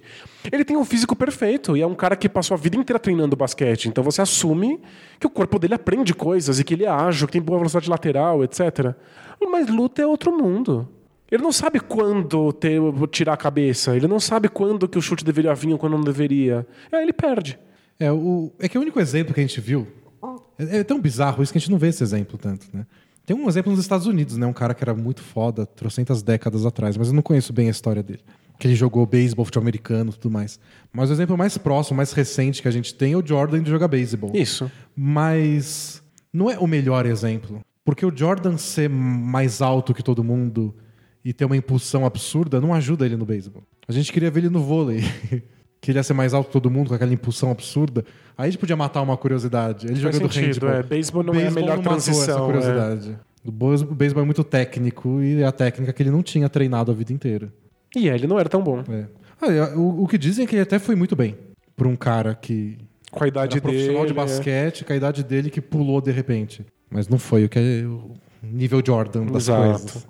Ele tem um físico perfeito e é um cara que passou a vida inteira treinando basquete. Então você assume que o corpo dele aprende coisas e que ele é ágil, que tem boa velocidade lateral, etc. Mas luta é outro mundo. Ele não sabe quando ter- tirar a cabeça, ele não sabe quando que o chute deveria vir ou quando não deveria. Aí ele perde. É, o, é que o único exemplo que a gente viu. É, é tão bizarro isso que a gente não vê esse exemplo tanto, né? Tem um exemplo nos Estados Unidos, né? Um cara que era muito foda, trocentas décadas atrás, mas eu não conheço bem a história dele. Que ele jogou beisebol, futebol americano e tudo mais. Mas o exemplo mais próximo, mais recente que a gente tem é o Jordan de jogar beisebol. Isso. Mas não é o melhor exemplo. Porque o Jordan ser mais alto que todo mundo e ter uma impulsão absurda não ajuda ele no beisebol. A gente queria ver ele no vôlei. *laughs* Queria ser mais alto que todo mundo com aquela impulsão absurda. Aí a gente podia matar uma curiosidade. Ele Faz jogando sentido, handball. é. Beisebol não é a melhor transição, é. curiosidade. O bois- o beisebol é muito técnico e é a técnica que ele não tinha treinado a vida inteira. E ele não era tão bom. É. Olha, o, o que dizem é que ele até foi muito bem pra um cara que Com a idade profissional dele. de basquete, com a idade dele que pulou de repente. Mas não foi o que é o nível Jordan das Exato. coisas.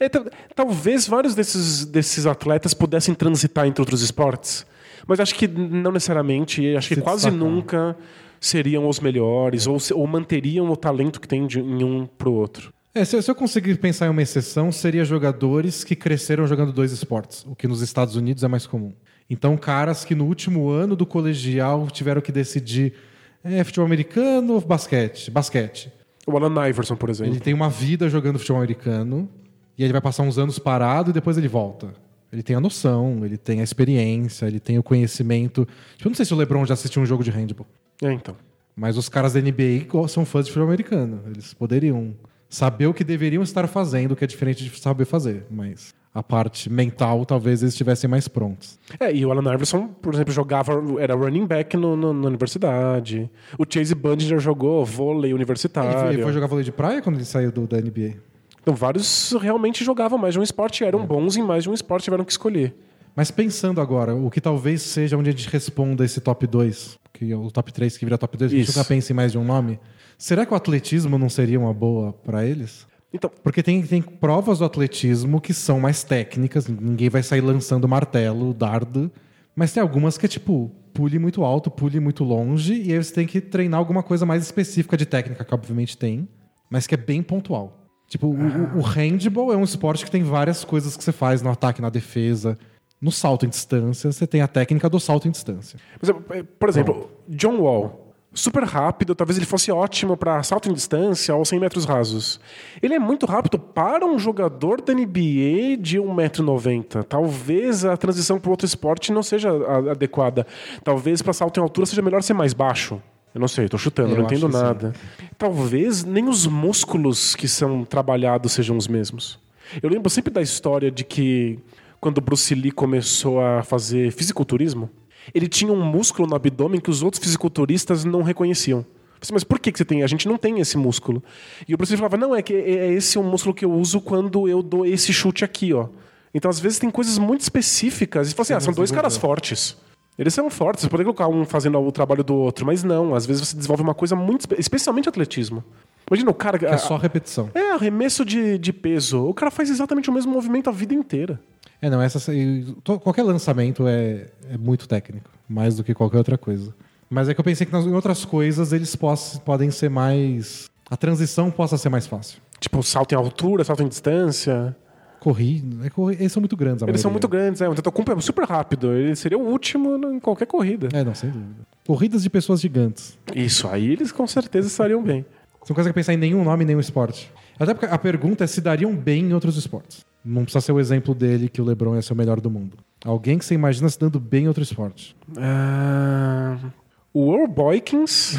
É, tal- talvez vários desses, desses atletas pudessem transitar entre outros esportes, mas acho que não necessariamente, acho que Se quase nunca seriam os melhores ou, se- ou manteriam o talento que tem de, em um pro outro. É, se, se eu conseguir pensar em uma exceção, seria jogadores que cresceram jogando dois esportes, o que nos Estados Unidos é mais comum. Então, caras que no último ano do colegial tiveram que decidir é, futebol americano ou basquete? Basquete. O Alan Iverson, por exemplo. Ele tem uma vida jogando futebol americano e ele vai passar uns anos parado e depois ele volta. Ele tem a noção, ele tem a experiência, ele tem o conhecimento. Tipo, eu não sei se o LeBron já assistiu um jogo de handball, É, então. mas os caras da NBA são fãs de futebol americano. Eles poderiam saber o que deveriam estar fazendo, que é diferente de saber fazer, mas a parte mental talvez eles estivessem mais prontos. É, e o Alan Iverson, por exemplo, jogava, era running back no, no- na universidade. O Chase Bundy já jogou vôlei Ele, universitário. foi- ele foi jogar vôlei de praia quando ele saiu do- da NBA. Então, vários realmente jogavam mais de um esporte, eram bons em mais de um esporte, tiveram que escolher. Mas pensando agora, o que talvez seja onde a gente responda esse top 2, que é o top 3 que vira top 2, a gente nunca pensa em mais de um nome. Será que o atletismo não seria uma boa pra eles? Então, Porque tem, tem provas do atletismo que são mais técnicas, ninguém vai sair lançando martelo, dardo, mas tem algumas que é tipo, pule muito alto, pule muito longe, e aí você tem que treinar alguma coisa mais específica de técnica, que obviamente tem, mas que é bem pontual. Tipo, o- o, o handball é um esporte que tem várias coisas que você faz no ataque, na defesa. No salto em distância, você tem a técnica do salto em distância. Por exemplo, eh, por exemplo, John Wall. Super rápido, talvez ele fosse ótimo para salto em distância ou 100 metros rasos. Ele é muito rápido para um jogador da NBA de 1,90m. Talvez a transição para outro esporte não seja adequada. Talvez para salto em altura seja melhor ser mais baixo. Eu não sei, tô chutando, Eu não entendo que sim. nada. Talvez nem os músculos que são trabalhados sejam os mesmos. Eu lembro sempre da história de que quando o Bruce Lee começou a fazer fisiculturismo, ele tinha um músculo no abdômen que os outros fisiculturistas não reconheciam. Falei, Mas por que que você tem? A gente não tem esse músculo. E o Bruce Lee falava, não, é que é é esse o músculo que eu uso quando eu dou esse chute aqui, ó. Então, às vezes, tem coisas muito específicas. E fala assim, ah, são dois caras fortes. Eles são fortes, você pode colocar um fazendo o trabalho do outro, mas não, às vezes você desenvolve uma coisa muito. espe- Especialmente atletismo. Imagina o cara. Que é só repetição. É, arremesso de, de peso. O cara faz exatamente o mesmo movimento a vida inteira. É, não, essa, qualquer lançamento é, é muito técnico, mais do que qualquer outra coisa. Mas é que eu pensei que nas, em outras coisas eles poss- podem ser mais. A transição possa ser mais fácil. Tipo, salto em altura, salto em distância. Corrida. É, corri- eles são muito grandes, a Eles são maioria. muito grandes, é. O Tetocumpo é super rápido. Ele seria o último em qualquer corrida. É, não, sem dúvida. Corridas de pessoas gigantes. Isso, aí eles com certeza estariam bem. Você não consegue pensar em nenhum nome, nenhum esporte. Até porque a pergunta é se dariam bem em outros esportes. Não precisa ser o exemplo dele que o LeBron ia ser o melhor do mundo. Alguém que você imagina se dando bem em outro esporte. Ah, o World Boykins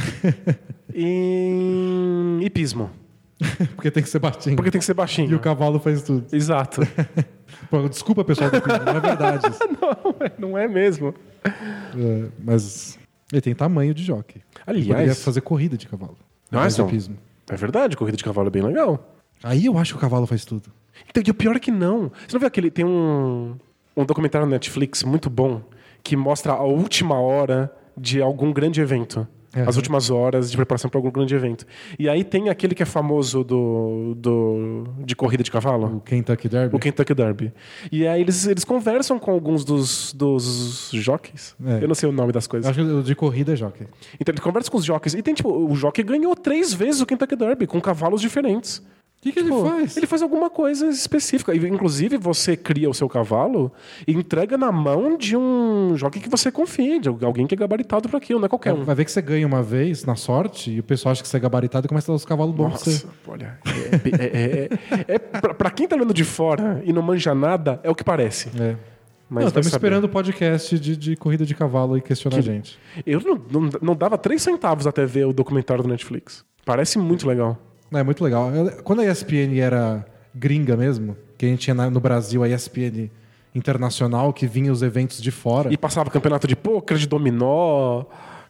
*laughs* em hipismo. *laughs* Porque tem que ser baixinho. Porque tem que ser baixinho. E o cavalo faz tudo. Exato. *laughs* Pô, desculpa, pessoal do Hipismo, não é verdade. *laughs* não, não é mesmo. É, mas ele tem tamanho de jockey. Ele Aliás- poderia fazer corrida de cavalo. não. hipismo. É verdade, corrida de cavalo é bem legal. Aí eu acho que o cavalo faz tudo. Então, e o pior é que não. Você não viu aquele. Tem um, um documentário na Netflix muito bom que mostra a última hora de algum grande evento. Uhum. As últimas horas de preparação para algum grande evento. E aí tem aquele que é famoso do, do, de corrida de cavalo. O Kentucky Derby. O Kentucky Derby. E aí eles, eles conversam com alguns dos, dos jockeys. É. Eu não sei o nome das coisas. Acho que o de corrida é jockey. Então ele conversa com os jockeys. E tem, tipo, o jockey ganhou três vezes o Kentucky Derby, com cavalos diferentes. O que, que Pô, ele faz? Ele faz alguma coisa específica. Inclusive, você cria o seu cavalo e entrega na mão de um jockey que você confia, de alguém que é gabaritado para aquilo, não é qualquer um. Vai ver que você ganha uma vez na sorte e o pessoal acha que você é gabaritado e começa a dar os cavalos bons pra você. Nossa, olha, é, é, é, é, pra, pra quem tá olhando de fora e não manja nada, é o que parece. É. Mas não, estamos saber. esperando o podcast de, de corrida de cavalo e questionar a gente. Eu não, não, não dava três centavos até ver o documentário do Netflix. Parece muito legal. É muito legal. Quando a ESPN era gringa mesmo, que a gente tinha no Brasil a ESPN internacional, que vinha os eventos de fora. E passava campeonato de pôquer, de dominó,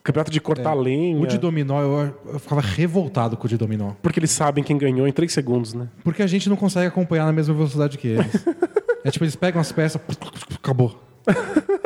campeonato de cortar lenha. O de dominó, eu, eu ficava revoltado com o de dominó. Porque eles sabem quem ganhou em três segundos, né? Porque a gente não consegue acompanhar na mesma velocidade que eles. *laughs* é tipo, eles pegam as peças, acabou. *laughs*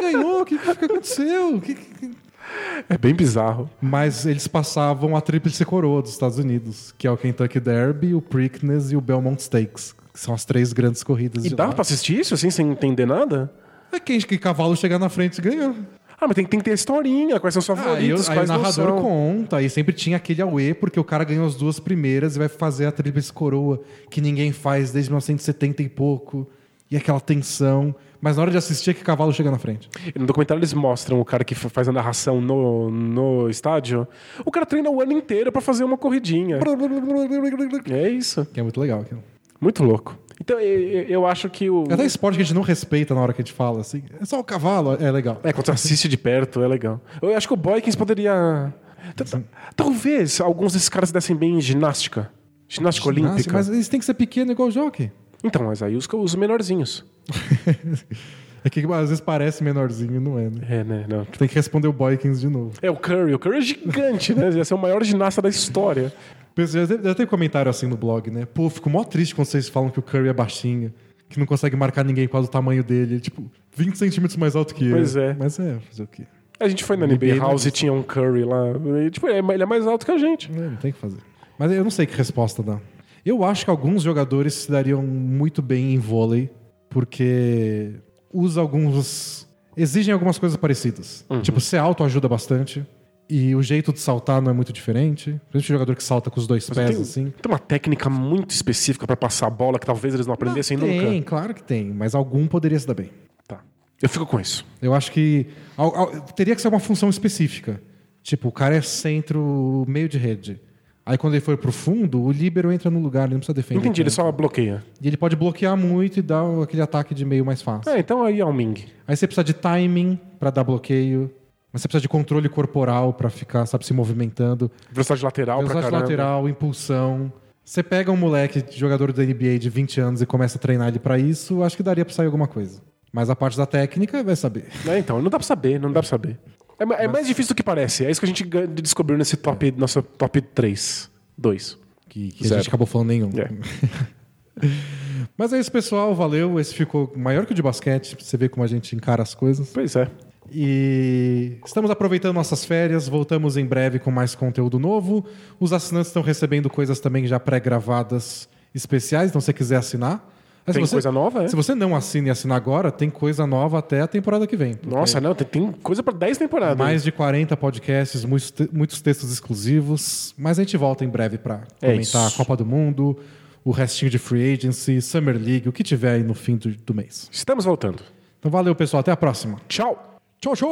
ganhou? O que, que aconteceu? O que- que- *laughs* É bem bizarro. Mas eles passavam a Tríplice Coroa dos Estados Unidos, que é o Kentucky Derby, o Preakness e o Belmont Stakes, que são as três grandes corridas E dá lá. pra assistir isso assim, sem entender nada? É quem que cavalo chegar na frente ganhou. Ah, mas tem, tem que ter historinha, quais são os Aí, favoritos, aí o quais não narrador conta, aí sempre tinha aquele auê, porque o cara ganhou as duas primeiras e vai fazer a Tríplice Coroa, que ninguém faz desde 1970 e pouco, e aquela tensão. Mas na hora de assistir é que cavalo chega na frente. E No documentário eles mostram o cara que fa- faz a narração no, no estádio. O cara treina o ano inteiro pra fazer uma corridinha. É isso. Que é muito legal aquilo. Muito louco. Então eu, eu- acho que o. É até esporte que a gente não respeita na hora que a gente fala, assim. É só o cavalo, é legal. É, quando você assiste de perto, é legal. Eu acho que o Boykins poderia. Talvez alguns desses caras dessem bem em ginástica. Ginástica olímpica. Mas eles têm que ser pequeno igual o jockey. Então, mas aí os, os menorzinhos. *laughs* É que às vezes parece menorzinho, não é, né? É, né? Não. Tem que responder o Boykins de novo. É o Curry. O Curry é gigante, né? Ia ser o maior ginasta da história. Já já tem comentário assim no blog, né? Pô, fico mó triste quando vocês falam que o Curry é baixinho, que não consegue marcar ninguém por causa do tamanho dele. Ele, tipo, 20 centímetros mais alto que ele. Pois é. Mas é, fazer o quê? A gente foi na NBA NBA House e tinha um Curry lá. E, tipo, ele é ele é mais alto que a gente. É, não tem o que fazer. Mas eu não sei que resposta dá. Eu acho que alguns jogadores se dariam muito bem em vôlei, porque usa alguns. exigem algumas coisas parecidas. Tipo, ser alto ajuda bastante. E o jeito de saltar não é muito diferente. Principalmente o jogador que salta com os dois pés, tem, assim. tem uma técnica muito específica pra passar a bola que talvez eles não aprendessem tem, nunca. claro que tem, mas algum poderia se dar bem. Tá. Eu fico com isso. Eu acho que al- al- teria que ser uma função específica. Tipo, o cara é centro, meio de rede. Aí quando ele for pro fundo, o líbero entra no lugar, ele não precisa defender. Entendi, ele só bloqueia. E ele pode bloquear muito e dar aquele ataque de meio mais fácil. É, então aí é o Ming. Aí você precisa de timing pra dar bloqueio. Mas você precisa de controle corporal pra ficar, sabe, se movimentando. Velocidade lateral pra Velocidade caramba. lateral, impulsão. Você pega um moleque, jogador da NBA de 20 anos e começa a treinar ele pra isso, acho que daria pra sair alguma coisa. Mas a parte da técnica, vai saber. É, então, não dá pra saber, não dá pra saber. É, é mais difícil do que parece. É isso que a gente descobriu nesse top, nosso top 3. 2. Que, que a gente acabou falando nenhum. É. *laughs* Mas é isso, pessoal. Valeu. Esse ficou maior que o de basquete. Pra você ver como a gente encara as coisas. Pois é. E estamos aproveitando nossas férias. Voltamos em breve com mais conteúdo novo. Os assinantes estão recebendo coisas também já pré-gravadas especiais. Então, se você quiser assinar. Mas Tem se você- coisa nova, é? Se você não assina e assinar agora, tem coisa nova até a temporada que vem. Nossa, não, tem, tem coisa pra 10 temporadas. Mais de 40 podcasts, muitos, muitos textos exclusivos. Mas a gente volta em breve para É comentar isso. a Copa do Mundo, o restinho de Free Agency, Summer League, o que tiver aí no fim do, do mês. Estamos voltando. Então valeu, pessoal. Até a próxima. Tchau! Tchau, tchau!